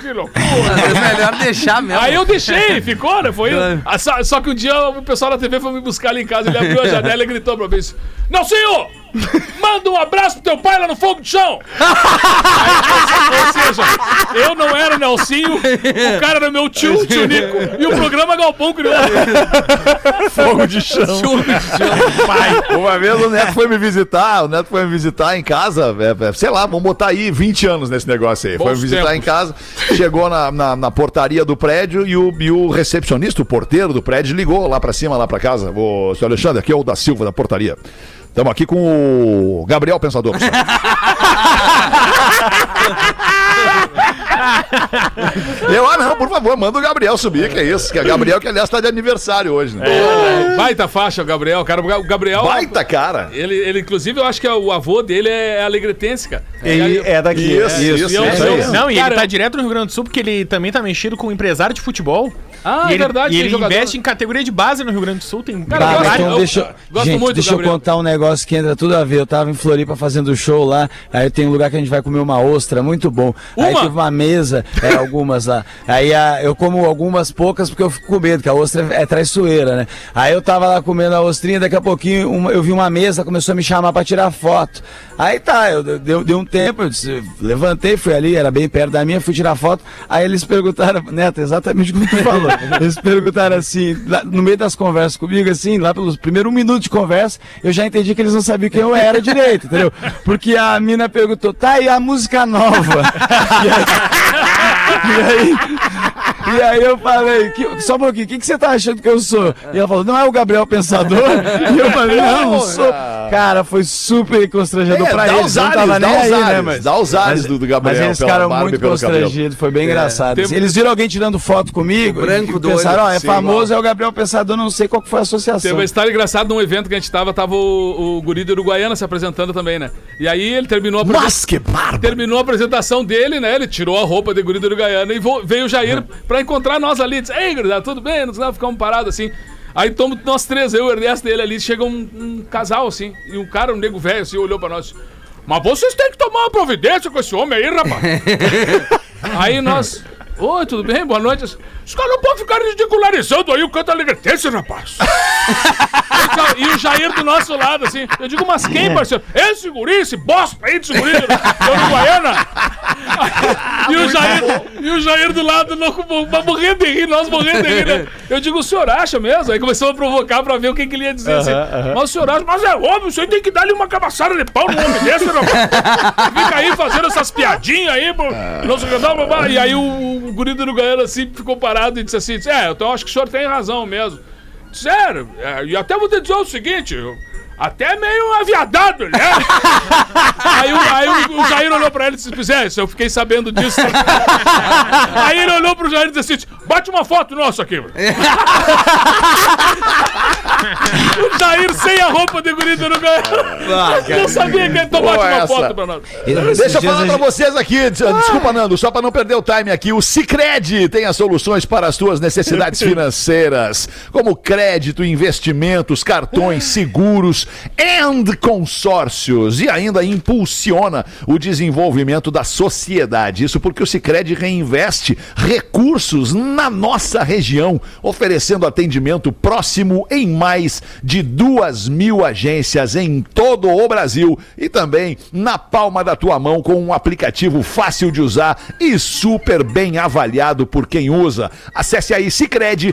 que loucura. É melhor deixar mesmo. Aí eu deixei, ficou, né? Foi. Ah, Só, só que um dia o pessoal da TV foi me buscar ali em casa, ele abriu a janela e gritou pra mim assim: Nelsinho! Manda um abraço pro teu pai lá no fogo de chão! Aí, ou seja, o Nelsinho, o cara era meu tio, tio Nico, e o programa Galpão criou. Fogo de chão. Pai, uma vez o Neto foi me visitar, o Neto foi me visitar em casa, é, é, sei lá, vamos botar aí 20 anos nesse negócio aí. foi me Bons visitar tempos. em casa, chegou na, na, na portaria do prédio e o, e o recepcionista, o porteiro do prédio, ligou lá pra cima, lá pra casa. Ô, senhor Alexandre, aqui é o da Silva, da portaria. Estamos aqui com o Gabriel Pensador. Eu, ah, não, por favor, manda o Gabriel subir, que é isso. Que é Gabriel, que aliás tá de aniversário hoje, né? Baita faixa, o Gabriel, cara. O Gabriel. Baita cara. Ele, ele, inclusive, eu acho que o avô dele é alegretense, cara. Ele é daqui. Isso, isso, E eu- isso aí. Não, e Cara, ele tá direto no Rio Grande do Sul porque ele também tá mexido com empresário de futebol. Ah, e é ele, verdade, E tem ele jogador. investe em categoria de base no Rio Grande do Sul. Tem Cara, eu mas gosto- então eu- deixa, eu gosto gente, muito deixa eu contar um negócio que entra tudo a ver. Eu tava em Floripa fazendo show lá, aí tem um lugar que a gente vai comer uma ostra, muito bom. Aí Uma? teve uma mesa, é, algumas lá. Aí a- eu como algumas poucas porque eu fico com medo, que a ostra é traiçoeira, né? Aí eu tava lá comendo a ostrinha, daqui a pouquinho uma- eu vi uma mesa, começou a me chamar pra tirar foto. Aí tá, eu de- deu, deu um tempo, eu disse- levantei, fui ali, era bem perto da minha, fui tirar foto. Aí eles perguntaram, Neto, exatamente como tu falou. Eles perguntaram assim, no meio das conversas comigo, assim, lá pelos primeiros um minuto de conversa, eu já entendi que eles não sabiam quem eu era direito, entendeu? Porque a mina perguntou, tá, e a música nova? E aí, e aí eu falei, que, só um pouquinho, o que, que você tá achando que eu sou? E ela falou, não é o Gabriel Pensador? E eu falei, não, não sou. Cara, foi super constrangedor É, pra dá eles, os não tava ares, nem os aí, né, ares, mas... dá os ares do- do Gabriel Mas eles ficaram e muito constrangidos, foi bem engraçado. Tem- Eles viram alguém tirando foto comigo, O branco e do pensaram, ó, é sim, famoso, é o Gabriel Pensador, não sei qual que foi a Teve associação. uma história engraçada num evento que a gente tava, tava o, o guri do Uruguaiana se apresentando também, né? E aí ele terminou a Mas que barba! Terminou a apresentação dele, né? Ele tirou a roupa de guri do Uruguaiana e veio o Jair pra encontrar nós ali. Disse, ei, gurizada, tudo bem? Nós ficamos parados assim. Aí tomamos nós três, eu, o Ernesto e ele ali, chega um, um casal assim, e um cara, um nego velho assim, olhou pra nós. Mas vocês têm que tomar uma providência com esse homem aí, rapaz. aí nós. Oi, tudo bem? Boa noite. Os caras não podem ficar ridicularizando aí o canto alegretense, rapaz. E o Jair do nosso lado, assim. Eu digo, mas quem, parceiro? Esse guri, esse bosta aí desse guri da Uruguaiana. E o, Jair, e o Jair do lado, louco, mo- morrendo de rir, nós morrendo de rir, né? Eu digo, o senhor acha mesmo? Aí começou a provocar pra ver o que, que ele ia dizer, assim. Mas o senhor acha, mas é óbvio, você tem que dar-lhe uma cabaçada de pau no homem desse, rapaz. Fica aí fazendo essas piadinhas aí, o blá, blá. E aí o, o guri do Uruguaiana, assim, ficou parado e disse assim, é, então acho que o senhor tem razão mesmo. Sério, é, e até vou te dizer o seguinte, eu- até meio aviadado, ele é. aí o, aí o, Jair olhou pra ele e disse, é, eu fiquei sabendo disso. aí ele olhou pro Jair e disse assim, bate uma foto nossa aqui. mano." o Jair sem a roupa de guri do Uruguaiana. não sabia que ele Boa uma foto pra nós. Deixa eu falar pra vocês aqui, des- desculpa Nando, só pra não perder o time aqui, o Cicred tem as soluções para as suas necessidades financeiras, como crédito, investimentos, cartões, seguros and consórcios e ainda impulsiona o desenvolvimento da sociedade. Isso porque o Cicred reinveste recursos na nossa região, oferecendo atendimento próximo em mais de duas mil agências em todo o Brasil e também na palma da tua mão com um aplicativo fácil de usar e super bem avaliado por quem usa. Acesse aí cicred.com.br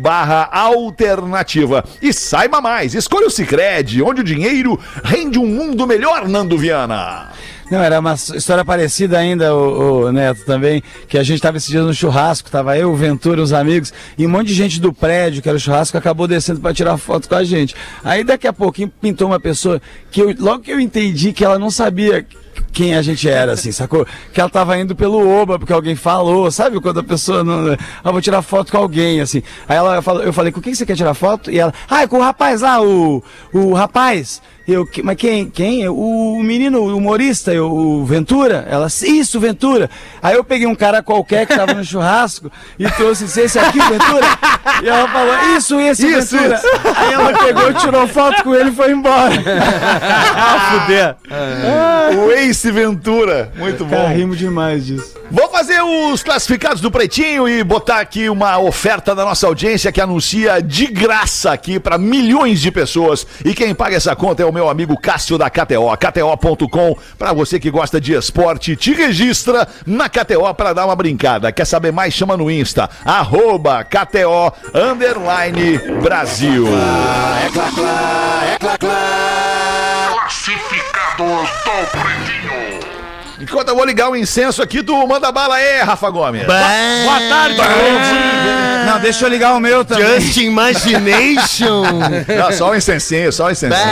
barra alternativa e saiba mais. Escolha o Cicred, onde o dinheiro rende um mundo melhor, Nando Viana. Não, era uma história parecida ainda, o, o Neto, também, que a gente tava esses dias no churrasco, tava eu, o Ventura, os amigos, e um monte de gente do prédio, que era o churrasco, acabou descendo para tirar foto com a gente. Aí daqui a pouquinho pintou uma pessoa que eu, logo que eu entendi que ela não sabia quem a gente era, assim, sacou? Que ela tava indo pelo Oba, porque alguém falou, sabe? Quando a pessoa não. Ah, vou tirar foto com alguém, assim. Aí ela falou, eu falei, com quem você quer tirar foto? E ela, ah, é com o rapaz lá, o. O rapaz. Eu, "Que- mas quem? Quem? O, o menino, o humorista, eu, o Ventura? Ela, isso, Ventura. Aí eu peguei um cara qualquer que tava no churrasco e trouxe esse aqui, o Ventura. E ela falou, isso, esse, Isso, Ventura. Aí ela pegou, tirou foto com ele e foi embora. ah, fuder. O Ace Ventura. Muito Cara, bom. rimo demais disso. Vou fazer os classificados do Pretinho e botar aqui uma oferta da nossa audiência que anuncia de graça aqui para milhões de pessoas. E quem paga essa conta é o meu amigo Cássio da KTO. KTO.com. Para você que gosta de esporte, te registra na KTO para dar uma brincada. Quer saber mais? Chama no Insta. Arroba KTO Underline Brasil. Enquanto eu vou ligar o incenso aqui, tu manda bala aí, Rafa Gomes. Boa tarde, Não, deixa eu ligar o meu também. Just Imagination. Não, só o incensinho, só o incensinho.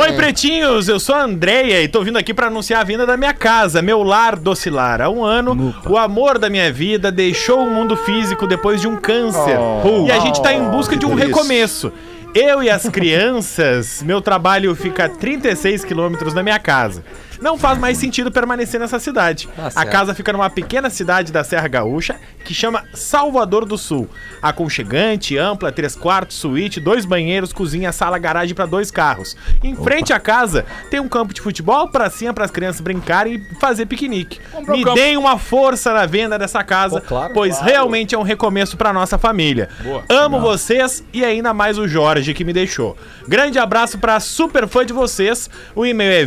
Oi, pretinhos, eu sou a Andreia e tô vindo aqui pra anunciar a vinda da minha casa, meu lar docilar. Há um ano, o amor da minha vida deixou o mundo físico depois de um câncer. e a gente tá em busca de um recomeço. Eu e as crianças, meu trabalho fica a 36 quilômetros da minha casa. Não faz mais sentido permanecer nessa cidade. a certo. casa fica numa pequena cidade da Serra Gaúcha que chama Salvador do Sul. Aconchegante, ampla, três quartos, suíte, dois banheiros, cozinha, sala, garagem para dois carros. Em frente à casa tem um campo de futebol, pracinha para as crianças brincarem e fazer piquenique. Comprou Me deem uma força na venda dessa casa, pois realmente é um recomeço para nossa família. Amo vocês e ainda mais o Jorge que me deixou. Grande abraço para super fã de vocês. O e-mail é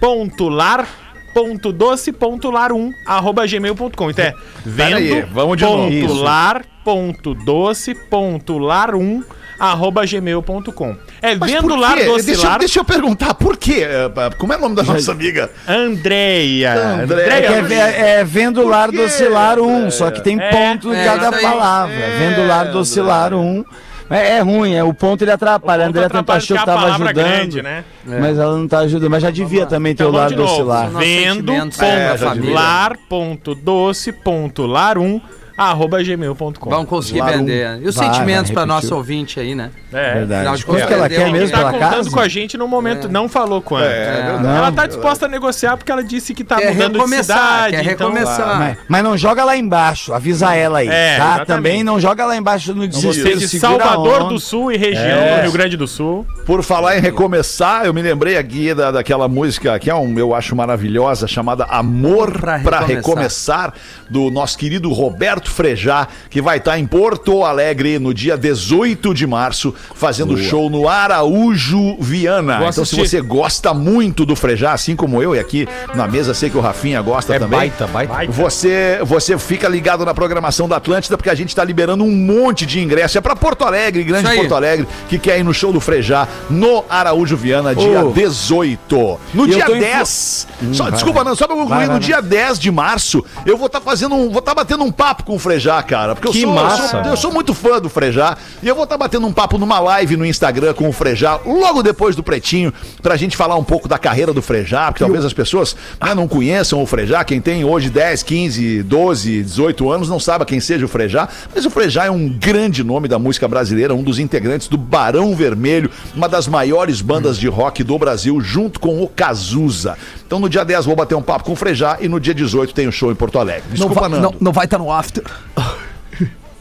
vendo.lar.doce.lar1 arroba gmail.com. Então é Pera aí, vamos de novo. vendo.lar.doce.lar1 arroba gmail.com. É Mas vendo lar doce Deixa, eu- lar deixa eu perguntar, por quê? Eh, Como é o nome da nossa amiga? Andreia. Andréia. É, que é, é, é vendo lar do oscilar um, só que tem É, ponto em é cada isso aí. palavra. vendo lar do oscilar um. É, é ruim, é, o ponto ele atrapalha. A ponto André tentou achou que tava é ajudando. grande, né? Mas ela não tá ajudando. Mas já devia também ter Então o lar vamos de do novo. oscilar. Nossos sentimentos pra família. lar.doce.lar1 arroba gmail.com. Vamos conseguir Lá um- vender. E os Vai, sentimentos pra repetiu. nosso ouvinte aí, né? É. Verdade. Afinal de Quanto que ela contas, quer deu- mesmo Tá pela contando casa? com a gente no momento, não falou quanto. É, Não, ela tá disposta a negociar porque ela disse que tá Quer mudando de recomeçar, cidade. quer então- recomeçar. Mas, mas não joga lá embaixo, avisa ela aí, É, tá? exatamente. Também não joga lá embaixo no Você desespero. de segura a Salvador do Sul e região É. do Rio Grande do Sul. Por falar em recomeçar, eu me lembrei aqui da, daquela música que é um, eu acho maravilhosa, chamada Amor Pra pra Recomeçar. recomeçar. do nosso querido Roberto Frejá, que vai estar em Porto Alegre no dia 18 de março, fazendo show no Araújo Viana. Vou então, se assistir. você gosta muito do Frejá, assim como eu, e aqui na mesa sei que o Rafinha gosta É também. baita, baita. Você, você fica ligado na programação da Atlântida, porque a gente tá liberando um monte de ingresso. É pra Porto Alegre, Grande. Porto Alegre, que quer ir no show do Frejá, no Araújo Viana, dia Ô. 18. No E dia tô em 10. só, vai, desculpa, não, só pra concluir, Vai, vai, no dia 10 de março, eu vou estar fazendo um. Vou estar batendo um papo com o Frejá, cara. Porque eu Que sou, eu sou- massa. Eu sou, muito fã do Frejá. E eu vou estar batendo um papo numa live no Instagram com o Frejá, logo depois do Pretinho, pra gente falar um pouco da carreira do Frejá, porque talvez as pessoas né, não conheçam o Frejá. Quem tem hoje 10, 15, 12, 18 anos não sabe quem seja o Frejá. Mas o Frejá é um grande nome da música brasileira, um dos integrantes do Barão Vermelho, uma das maiores bandas de rock do Brasil, junto com o Cazuza. Então no dia 10 vou bater um papo com o Frejá e no dia 18 tem o show em Porto Alegre. Desculpa, Nando. não vai estar no after.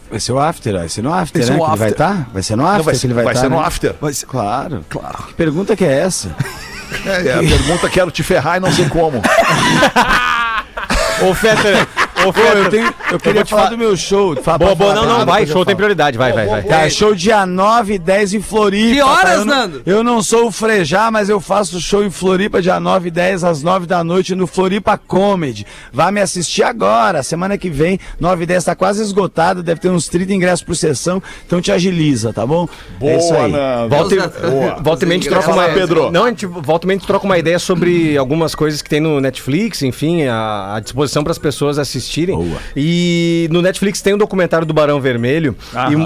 Vai ser o after, vai ser no after, Vai ser né? ele vai after. estar? Vai ser no after Não, vai que ser, ele vai vai estar, ser no né? after. Vai ser- Claro. Claro. Que pergunta que é essa? É, é a pergunta quero te ferrar e não sei como. Ô, Fetter, ô, Pô, eu, tenho, eu queria falar falar- do meu show. Fala, Boa, boa, falar, não, não, depois vai, show tem prioridade, vai, vai, vai. Tá, show dia 9 e 10 em Floripa. Que horas, tá? eu não, Nando? Eu não sou o Frejá, mas eu faço show em Floripa dia 9 e 10 às 9 da noite no Floripa Comedy. Vá me assistir agora, semana que vem, 9 e 10 tá quase esgotado, deve ter uns 30 ingressos por sessão, então te agiliza, tá bom? é isso aí. Nando. Volta, Boa. volta e meia a gente troca uma... Pedro. Não, a gente volta e meia a gente troca uma ideia sobre algumas coisas que tem no Netflix, enfim, à, à disposição para as pessoas assistirem. E no Netflix tem um documentário do Barão Vermelho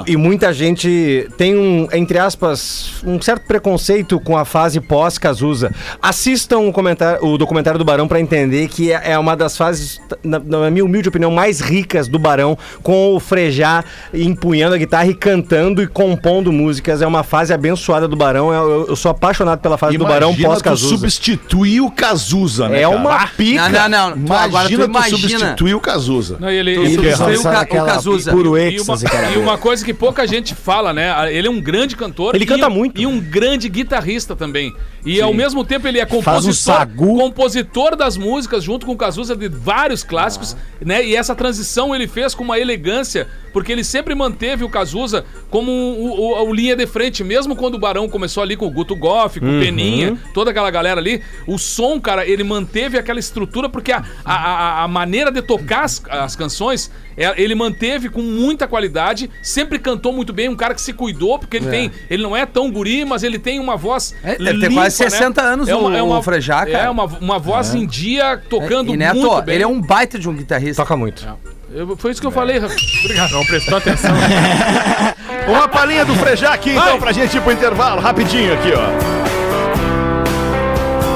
e, e muita gente tem um, entre aspas, um certo preconceito com a fase pós-Cazuza. Assistam o, comentário- o documentário do Barão para entender que é, é uma das fases, na, na minha humilde opinião, mais ricas do Barão, com o Frejá empunhando a guitarra e cantando e compondo músicas. É uma fase abençoada do Barão. Eu, eu- eu sou apaixonado pela fase do Barão Imagina pós-Cazuza. substituir o Cazuza, né? É cara? uma pica. Não, não, não. Tu- agora tu Imagina tu imagina. substituir o Cazuza. Não, ele, ele- substituiu o, Ca- o Cazuza. Puro E uma, e uma coisa que pouca gente fala, né? Ele é um grande cantor. Ele e canta um- muito. E um grande guitarrista também. E ao mesmo tempo ele é um compositor, sagu. compositor das músicas, junto com o Cazuza, de vários clássicos, né? E essa transição ele fez com uma elegância, porque ele sempre manteve o Cazuza como o, o- o linha de frente, mesmo quando o Barão começou ali com o Guto Goff, com o Peninha, toda aquela galera ali. O som, cara, ele manteve aquela estrutura, porque a, a, a- a maneira de tocar as, as canções, é- ele manteve com muita qualidade, sempre cantou muito bem, um cara que se cuidou, porque ele tem. Ele não é tão guri, mas ele tem uma voz. É, deve ter quase 60 anos o- o Frejá, cara. É uma, uma voz em dia tocando E Neto, muito bem. ele é um baita de um guitarrista. Toca muito. Eu- foi isso que eu falei. Obrigado. Não prestou atenção. Uma palhinha do Frejá aqui, então, pra gente ir pro intervalo, rapidinho aqui, ó.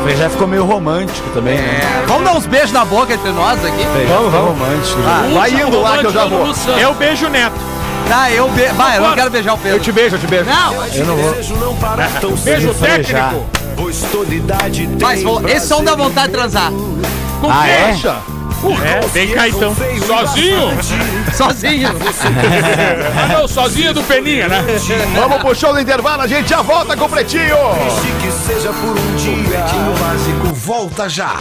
O Frejá ficou meio romântico também, né? É, vamos dar uns beijos na boca entre nós aqui? Frejá ficou romântico. Ah, Vai indo lá que eu já vou. Eu beijo o Neto. Tá, eu be... Vai, eu não quero beijar o Pedro. Eu te beijo, eu te beijo. Não! Eu não vou. Beijo frejar. técnico. Mas vou- esse som dá vontade de transar. Com Ah, quem? é? É, vem cá então. Sozinho? Sozinho. Ah, não, sozinho é do Peninha, né? Vamos pro show do intervalo, a gente já volta com o Pretinho. Que seja por um dia. Pretinho Básico volta já.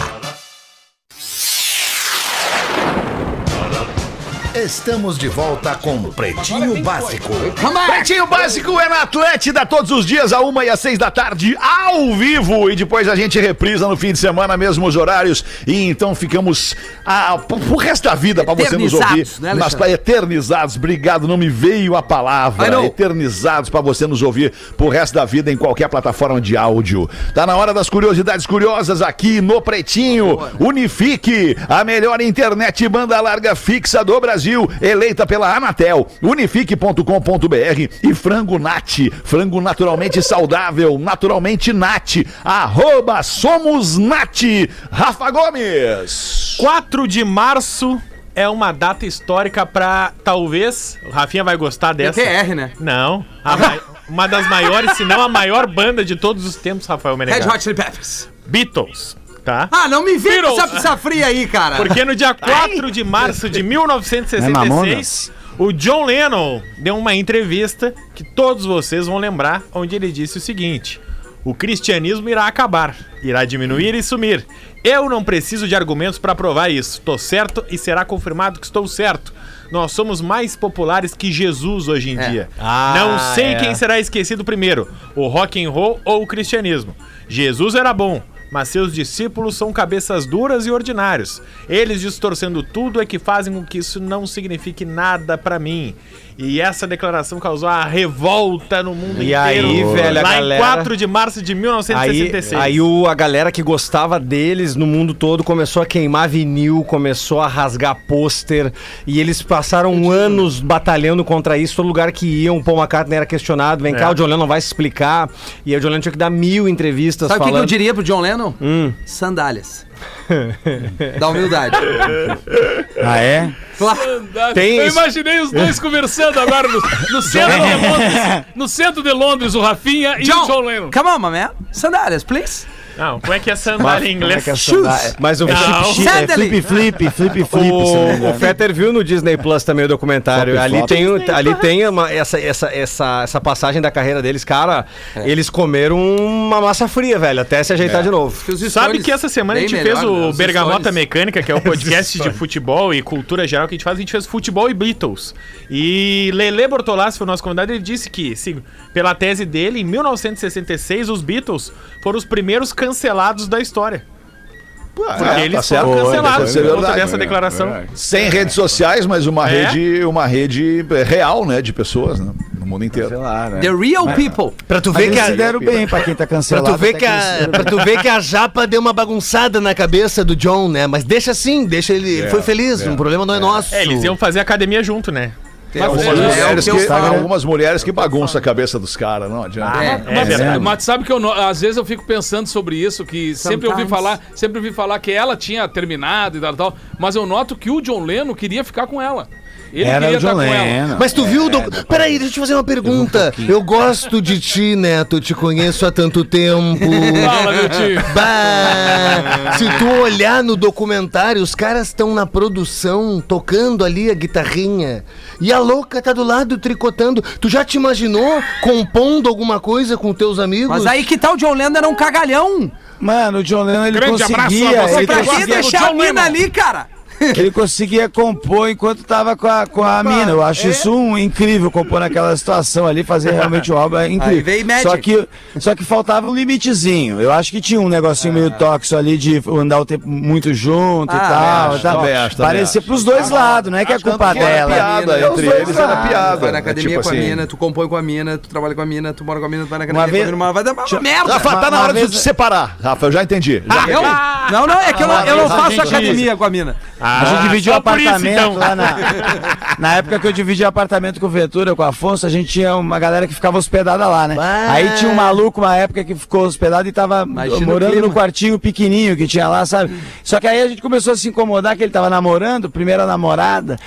Estamos de volta com Pretinho Básico. Pretinho Básico é na Atlântida, todos os dias, a uma e às seis da tarde, ao vivo. E depois a gente reprisa no fim de semana, mesmos horários. E então ficamos ah, pro, resto da vida pra você nos ouvir. Eternizados, né, nas Alexandre? eternizados, obrigado, não me veio a palavra. Eternizados pra você nos ouvir pro resto da vida em qualquer plataforma de áudio. Tá na hora das curiosidades curiosas aqui no Pretinho. Unifique, a melhor internet banda larga fixa do Brasil, eleita pela Anatel. Unifique.com.br e Frango Nat, frango naturalmente saudável, naturalmente Nat. Arroba Somos Nat. Rafa Gomes. 4 de março é uma data histórica pra, talvez, o Rafinha vai gostar dessa. TR, né? Não, a mai- uma das maiores, se não a maior banda de todos os tempos, Rafael Red Menegas. Hot Chili Peppers. Beatles, tá? Ah, não me Beatles. essa pizza fria aí, cara. Porque no dia 4 de março de 1966, Mamonas? o John Lennon deu uma entrevista que todos vocês vão lembrar, onde ele disse o seguinte: O cristianismo irá acabar, irá diminuir e sumir. Eu não preciso de argumentos para provar isso. Tô certo e será confirmado que estou certo. Nós somos mais populares que Jesus hoje em dia. Ah, não sei é. quem será esquecido primeiro, o rock and roll ou o cristianismo. Jesus era bom, mas seus discípulos são cabeças duras e ordinários. Eles distorcendo tudo é que fazem com que isso não signifique nada pra mim. E essa declaração causou a revolta no mundo E inteiro. aí, velho, a lá galera- em 4 de março de Aí, 1966. aí o, a galera que gostava deles no mundo todo começou a queimar vinil, começou a rasgar pôster e eles passaram anos batalhando contra isso. Todo lugar que iam, o Paul McCartney era questionado. Vem cá, É. o John Lennon vai se explicar. E aí o John Lennon tinha que dar mil entrevistas Sabe o que, que falando. eu diria pro John Lennon? Hum. Sandálias. da humildade. Ah, é? Claro. Tem Eu isso. imaginei os dois conversando agora no, no centro de Londres. No centro de Londres, o Rafinha e o John Lennon. come on, my man. Sandálias, please. Não, como é que é sandália em inglês? Mas o. Flip- É flip, flip, flip, flip. O, o Fetter viu no Disney Plus também o documentário. Ali tem, ali tem uma- essa, essa, essa, essa passagem da carreira deles. Cara, eles comeram uma massa fria, velho, até se ajeitar de novo. Sabe que essa semana a gente melhor, fez né? o Os Bergamota. Mecânica, que é o podcast de futebol e cultura geral que a gente faz. A gente fez futebol e Beatles. E Lele Bortolassi foi o nosso convidado. Ele disse que, pela tese dele, em 1966, os Beatles foram os primeiros cancelados da história. Porque É, eles tá certo. foram cancelados é por conta dessa declaração. Sem redes sociais, mas uma É? rede, uma rede é, real, né, de pessoas, né, no mundo inteiro. Lá, né? The real people. Pra tu Mas ver que eles se a, deram bem pra quem tá Pra cancelado. tu, ver até que a, pra tu ver que a japa deu uma bagunçada na cabeça do John, né? Mas deixa assim, deixa ele. ele foi feliz, o problema não é nosso. É, eles iam fazer academia junto, né? Algumas, É, é mulheres que que, falo. algumas mulheres que bagunçam a cabeça dos caras, não adianta. É. Mas, verdade. mas sabe que eu, às vezes eu fico pensando sobre isso, que sempre ouvi Sometimes. falar, sempre ouvi falar que ela tinha terminado e tal, tal, mas eu noto que o John Lennon queria ficar com ela. Ele Era queria o John estar com ela. Lennon. Mas tu viu o doc... Peraí, deixa eu te fazer uma pergunta. Eu gosto de ti, Neto. Te conheço há tanto tempo. Fala, meu tio. Bah, se tu olhar no documentário, os caras estão na produção, tocando ali a guitarrinha. E a louca tá do lado tricotando. Tu já te imaginou compondo alguma coisa com teus amigos? Mas aí que tal o John Lennon era um cagalhão? Mano, o John Lennon ele Grande abraço conseguia. a você, Ele Pra Agora que deixar a John mina ali, cara? Ele conseguia compor enquanto tava com a, com a mina. Eu acho isso um incrível, compor naquela situação ali, fazer realmente uma obra incrível. Só que, só que faltava um limitezinho. Eu acho que tinha um negocinho meio tóxico ali de andar o tempo muito junto e Ah, tal. acho, e tal. também acho, Parecia pros dois lados, não é que é culpa que era dela. piada É entre eles, era piada. Vai na né, academia tipo com a assim. mina, tu compõe com a mina, tu trabalha com a mina, tu mora com a mina, tu vai na Uma academia vez- com a mina, vai dar uma Deixa- merda. Rafa, tá Uma- na hora de vez- se separar, Rafa, eu já entendi. Já. Eu? Não, não, é que eu, não- eu não a faço academia com a mina. Ah, a gente dividiu só por isso, apartamento então. lá na. Na época que eu dividi apartamento com o Ventura, com o Afonso, a gente tinha uma galera que ficava hospedada lá, né? Aí tinha um maluco, uma época, que ficou hospedado e tava Imagina o morando no quartinho pequenininho que tinha lá, sabe? Só que aí a gente começou a se incomodar que ele tava namorando, primeira namorada.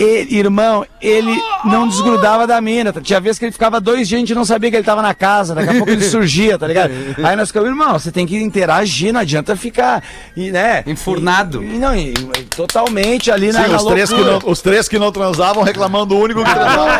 E, irmão, ele não desgrudava da mina. Tinha vez que ele ficava dois dias, a gente não sabia que ele tava na casa, daqui a pouco ele surgia, tá ligado? Aí nós ficamos, irmão, você tem que interagir, não adianta ficar, e, né? Enfurnado. E, e não, e- e totalmente ali na, Sim, na os três, não, os três que não transavam reclamando do único que transava.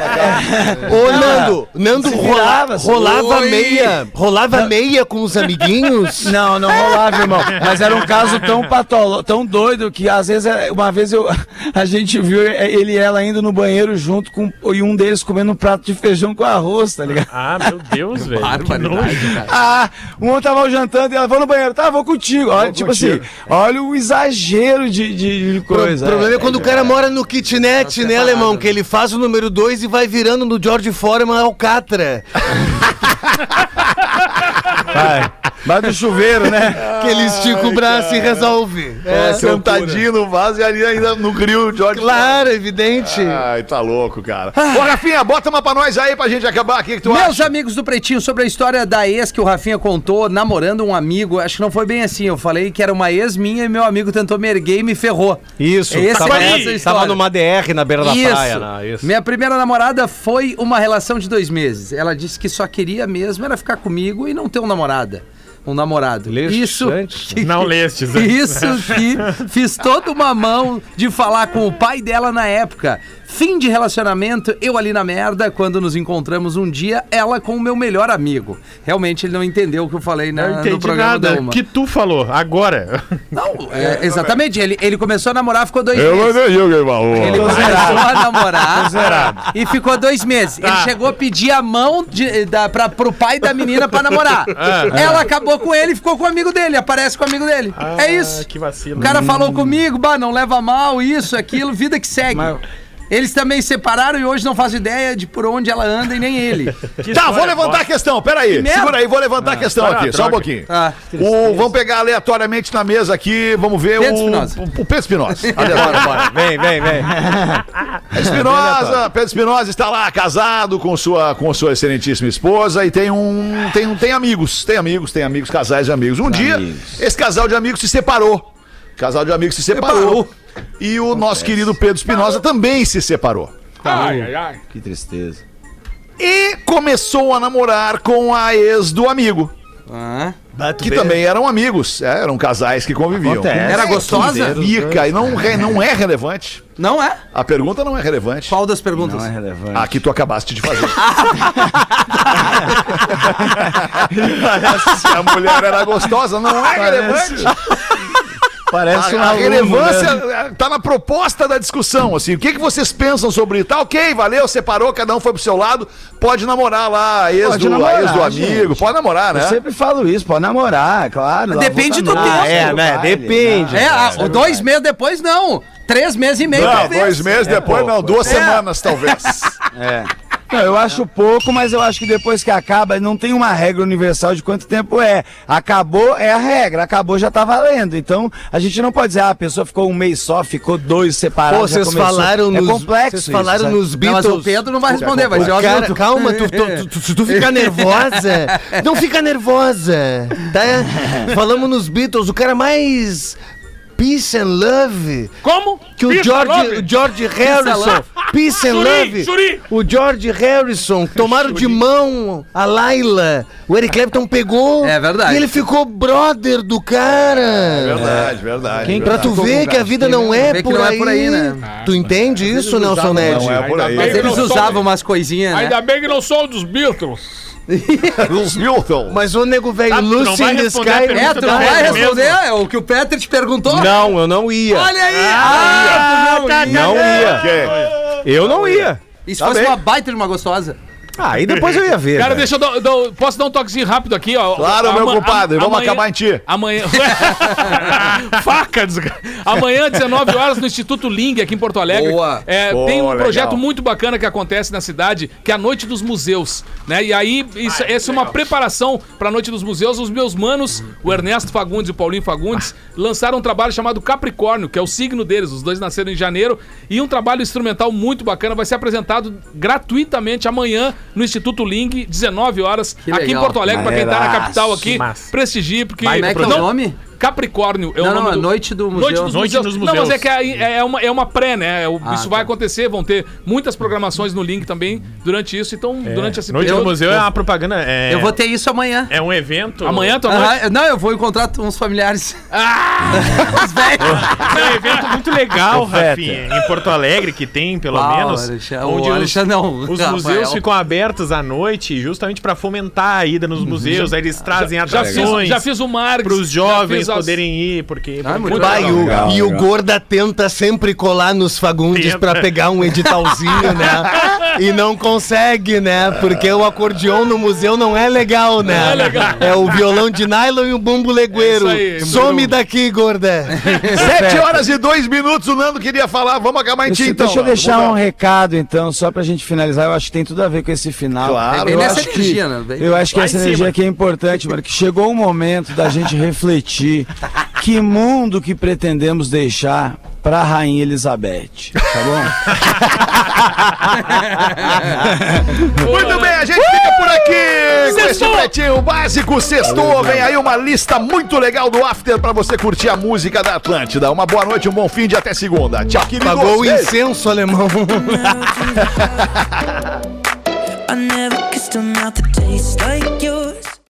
Ô, Nando, Nando virava, assim. rolava Oi. meia. Rolava meia com os amiguinhos. Não, não rolava, irmão. Mas era um caso tão patolo, tão doido que às vezes, é, uma vez eu, a gente viu ele e ela indo no banheiro junto com e um deles comendo um prato de feijão com arroz, tá ligado? Ah, meu Deus, velho. Que Barbaridade, cara. Ah, um tava jantando e ela falou no banheiro, tá, vou contigo. Olha, tipo assim, olha o exagero de, de, de O coisa. problema é quando o cara mora no kitnet, né, alemão? Que ele faz o número 2 e vai virando no George Foreman Alcatra. Vai, vai do chuveiro, né? Que ele estica o braço e resolve. É, sentadinho no vaso e ali ainda no grill, George. Claro, evidente. Ai, tá louco, cara. Ô, Rafinha, bota uma pra nós aí pra gente acabar aqui. Que tu Meus acha? amigos do Pretinho, sobre a história da ex que o Rafinha contou, namorando um amigo, acho que não foi bem assim. Eu falei que era uma ex minha e meu amigo tentou me erguer e me ferrou. Isso, Esse tava, é essa história. tava numa DR na beira da Isso. praia. né? Isso. Minha primeira namorada foi uma relação de dois meses. Ela disse que só queria mesmo era ficar comigo e não ter um namorada. Um namorado. Leste Isso. antes? Não lestes. né? Isso que fiz toda uma mão de falar com o pai dela na época. Fim de relacionamento, eu ali na merda, quando nos encontramos um dia, ela com o meu melhor amigo. Realmente ele não entendeu o que eu falei na, Não no programa nada. da Uma. que tu falou agora. Não, é, exatamente. Ele, ele começou a namorar, ficou dois Eu não meses. entendi o que ele começou a namorar e ficou dois meses. Ele chegou a pedir a mão de, da, pra, pro pai da menina pra namorar. Ela acabou com ele e ficou com o amigo dele. Aparece com o amigo dele. é isso. Que vacilo. O cara falou comigo, bah, não leva mal, isso, aquilo, vida que segue. Mas- Eles também se separaram e hoje não faço ideia de por onde ela anda e nem ele. Tá, vou levantar a questão, peraí. merda. Segura aí, vou levantar a questão história aqui, só um pouquinho. Ah, O, vamos pegar aleatoriamente na mesa aqui, vamos ver Pedro o, Espinosa. o, o Pedro Espinosa. Aleatório, bora. Vem, vem, vem. Espinosa, Pedro Espinosa está lá casado com sua, com sua excelentíssima esposa e tem um, tem tem amigos, tem amigos, tem amigos, casais de amigos. Um dia, esse casal de amigos se separou. Casal de amigos se separou. E o nosso querido Pedro Espinosa também se separou. Ai, ai, ai. Que tristeza. E começou a namorar com a ex do amigo. Ah. Que também eram amigos, é, eram casais que conviviam. Acontece. Era gostosa? Fica, e não, re- não é relevante. Não é? A pergunta não é relevante. Qual das perguntas? Não é relevante. A que tu acabaste de fazer. Se a mulher era gostosa, não é relevante. Parece um A, a aluno, relevância né? eh, tá na proposta da discussão, assim. O que, que vocês pensam sobre isso? Tá ok, valeu, separou, cada um foi pro seu lado. Pode namorar lá, a ex, Pode do, a namorar, ex do amigo. gente. Pode namorar, né? Eu sempre falo isso, pode namorar, claro. Depende do tempo. É, né? baile, Depende. É, ah, dois meses depois não. Três meses e meio, Não, talvez. dois meses depois, não, duas É. semanas talvez. É. Não, eu acho pouco, mas eu acho que depois que acaba, não tem uma regra universal de quanto tempo é. Acabou, é a regra. Acabou, já tá valendo. Então, a gente não pode dizer, ah, a pessoa ficou um mês só, ficou dois separados. Pô, vocês falaram é nos. complexo Vocês isso, falaram sabe? nos Não, Beatles. mas o Pedro não vai responder, vai ser O cara, calma, tu, tu, tu, tu, tu fica nervosa. Não fica nervosa, tá? Falamos nos Beatles, o cara mais peace and love Como? que o Peace George, o George Harrison, peace and love, o George Harrison tomaram de mão a Laila, o Eric Clapton pegou, É verdade. e ele ficou brother do cara. Verdade, verdade. Quem- Pra tu ver que a vida não é, Vê que por, não é aí. por aí, né? Tu entende isso, Nelson Ned? Não é por aí. Mas eles não usavam umas coisinhas, né? Ainda bem que não sou dos Beatles. Os Milton. Mas o nego velho, Ah, Lucy vai in the Sky. É, tu não vai responder é o que o Peter te perguntou? Não, eu não ia. Olha aí! Ah, tu não ia. Não ia. Ok. Eu não ia. E se Tá fosse bem. uma baita de uma gostosa? Ah, e depois eu ia ver. Cara, né? deixa eu dar, dar- Posso dar um toquezinho rápido aqui, ó? Claro, meu compadre, am- vamos amanhã- acabar em ti. Amanhã. Faca, desgra- Amanhã, 19 horas, no Instituto Ling, aqui em Porto Alegre. Boa. É, Boa, tem um legal. projeto muito bacana que acontece na cidade, que é a Noite dos Museus. Né? E aí, isso, essa é uma preparação para a Noite dos Museus. Os meus manos, o Ernesto Fagundes e o Paulinho Fagundes, lançaram um trabalho chamado Capricórnio, que é o signo deles. Os dois nasceram em janeiro. E um trabalho instrumental muito bacana. Vai ser apresentado gratuitamente amanhã no Instituto Ling, 19 horas, Que aqui em. Porto Alegre, para quem tá na capital aqui. Prestigie, porque. Como é que é o Não, nome? Capricórnio é o Não, nome não, do... a Noite do Museu. Noite dos Noite museus. nos Não, mas museus. é que é, é uma, é uma pré, né? É o- Ah, isso vai tá. acontecer, vão ter muitas programações no link também durante isso. Então, durante esse Noite período- do Museu é uma propaganda. É, Eu vou ter isso amanhã. É um evento. Amanhã, tua noite. Aham, não, eu vou encontrar uns familiares. Os velhos. É um evento muito legal. Rafinha, em Porto Alegre, que tem, pelo Ah, o menos. Alexandre- onde o os, Alexandre não, os Rafael. museus ficam abertos à noite, justamente para fomentar a ida nos museus. Aí eles trazem Já fiz, atrações já fiz o Marx. para os jovens as- poderem ir, porque. Ah, muito legal. O- legal, e o legal. Gorda tenta sempre colar nos Fagundes pra pegar um editalzinho, né? E não consegue, né? Porque o acordeon no museu não é legal, né? Não é legal. É o violão de nylon e o bumbo legueiro. É isso aí, Some daqui, Gorda. Sete horas e dois minutos, o Nando queria falar. Vamos acabar em ti, Deixa, então. deixa eu deixar um recado, então, só pra gente finalizar. Eu acho que tem tudo a ver com esse final. Claro. eu acho que, energia, né? Bem- Eu acho que essa energia aqui é importante, mano. Que chegou o momento da gente refletir que mundo que pretendemos deixar pra Rainha Elizabeth. Tá bom? Muito bem, a gente fica por aqui com esse pretinho básico. Sextou, vem aí uma lista muito legal do After pra você curtir a música da Atlântida. Uma boa noite, um bom fim de até segunda. Tchau, queridos. Pagou o incenso, alemão. I never kissed a mouth that tastes like yours.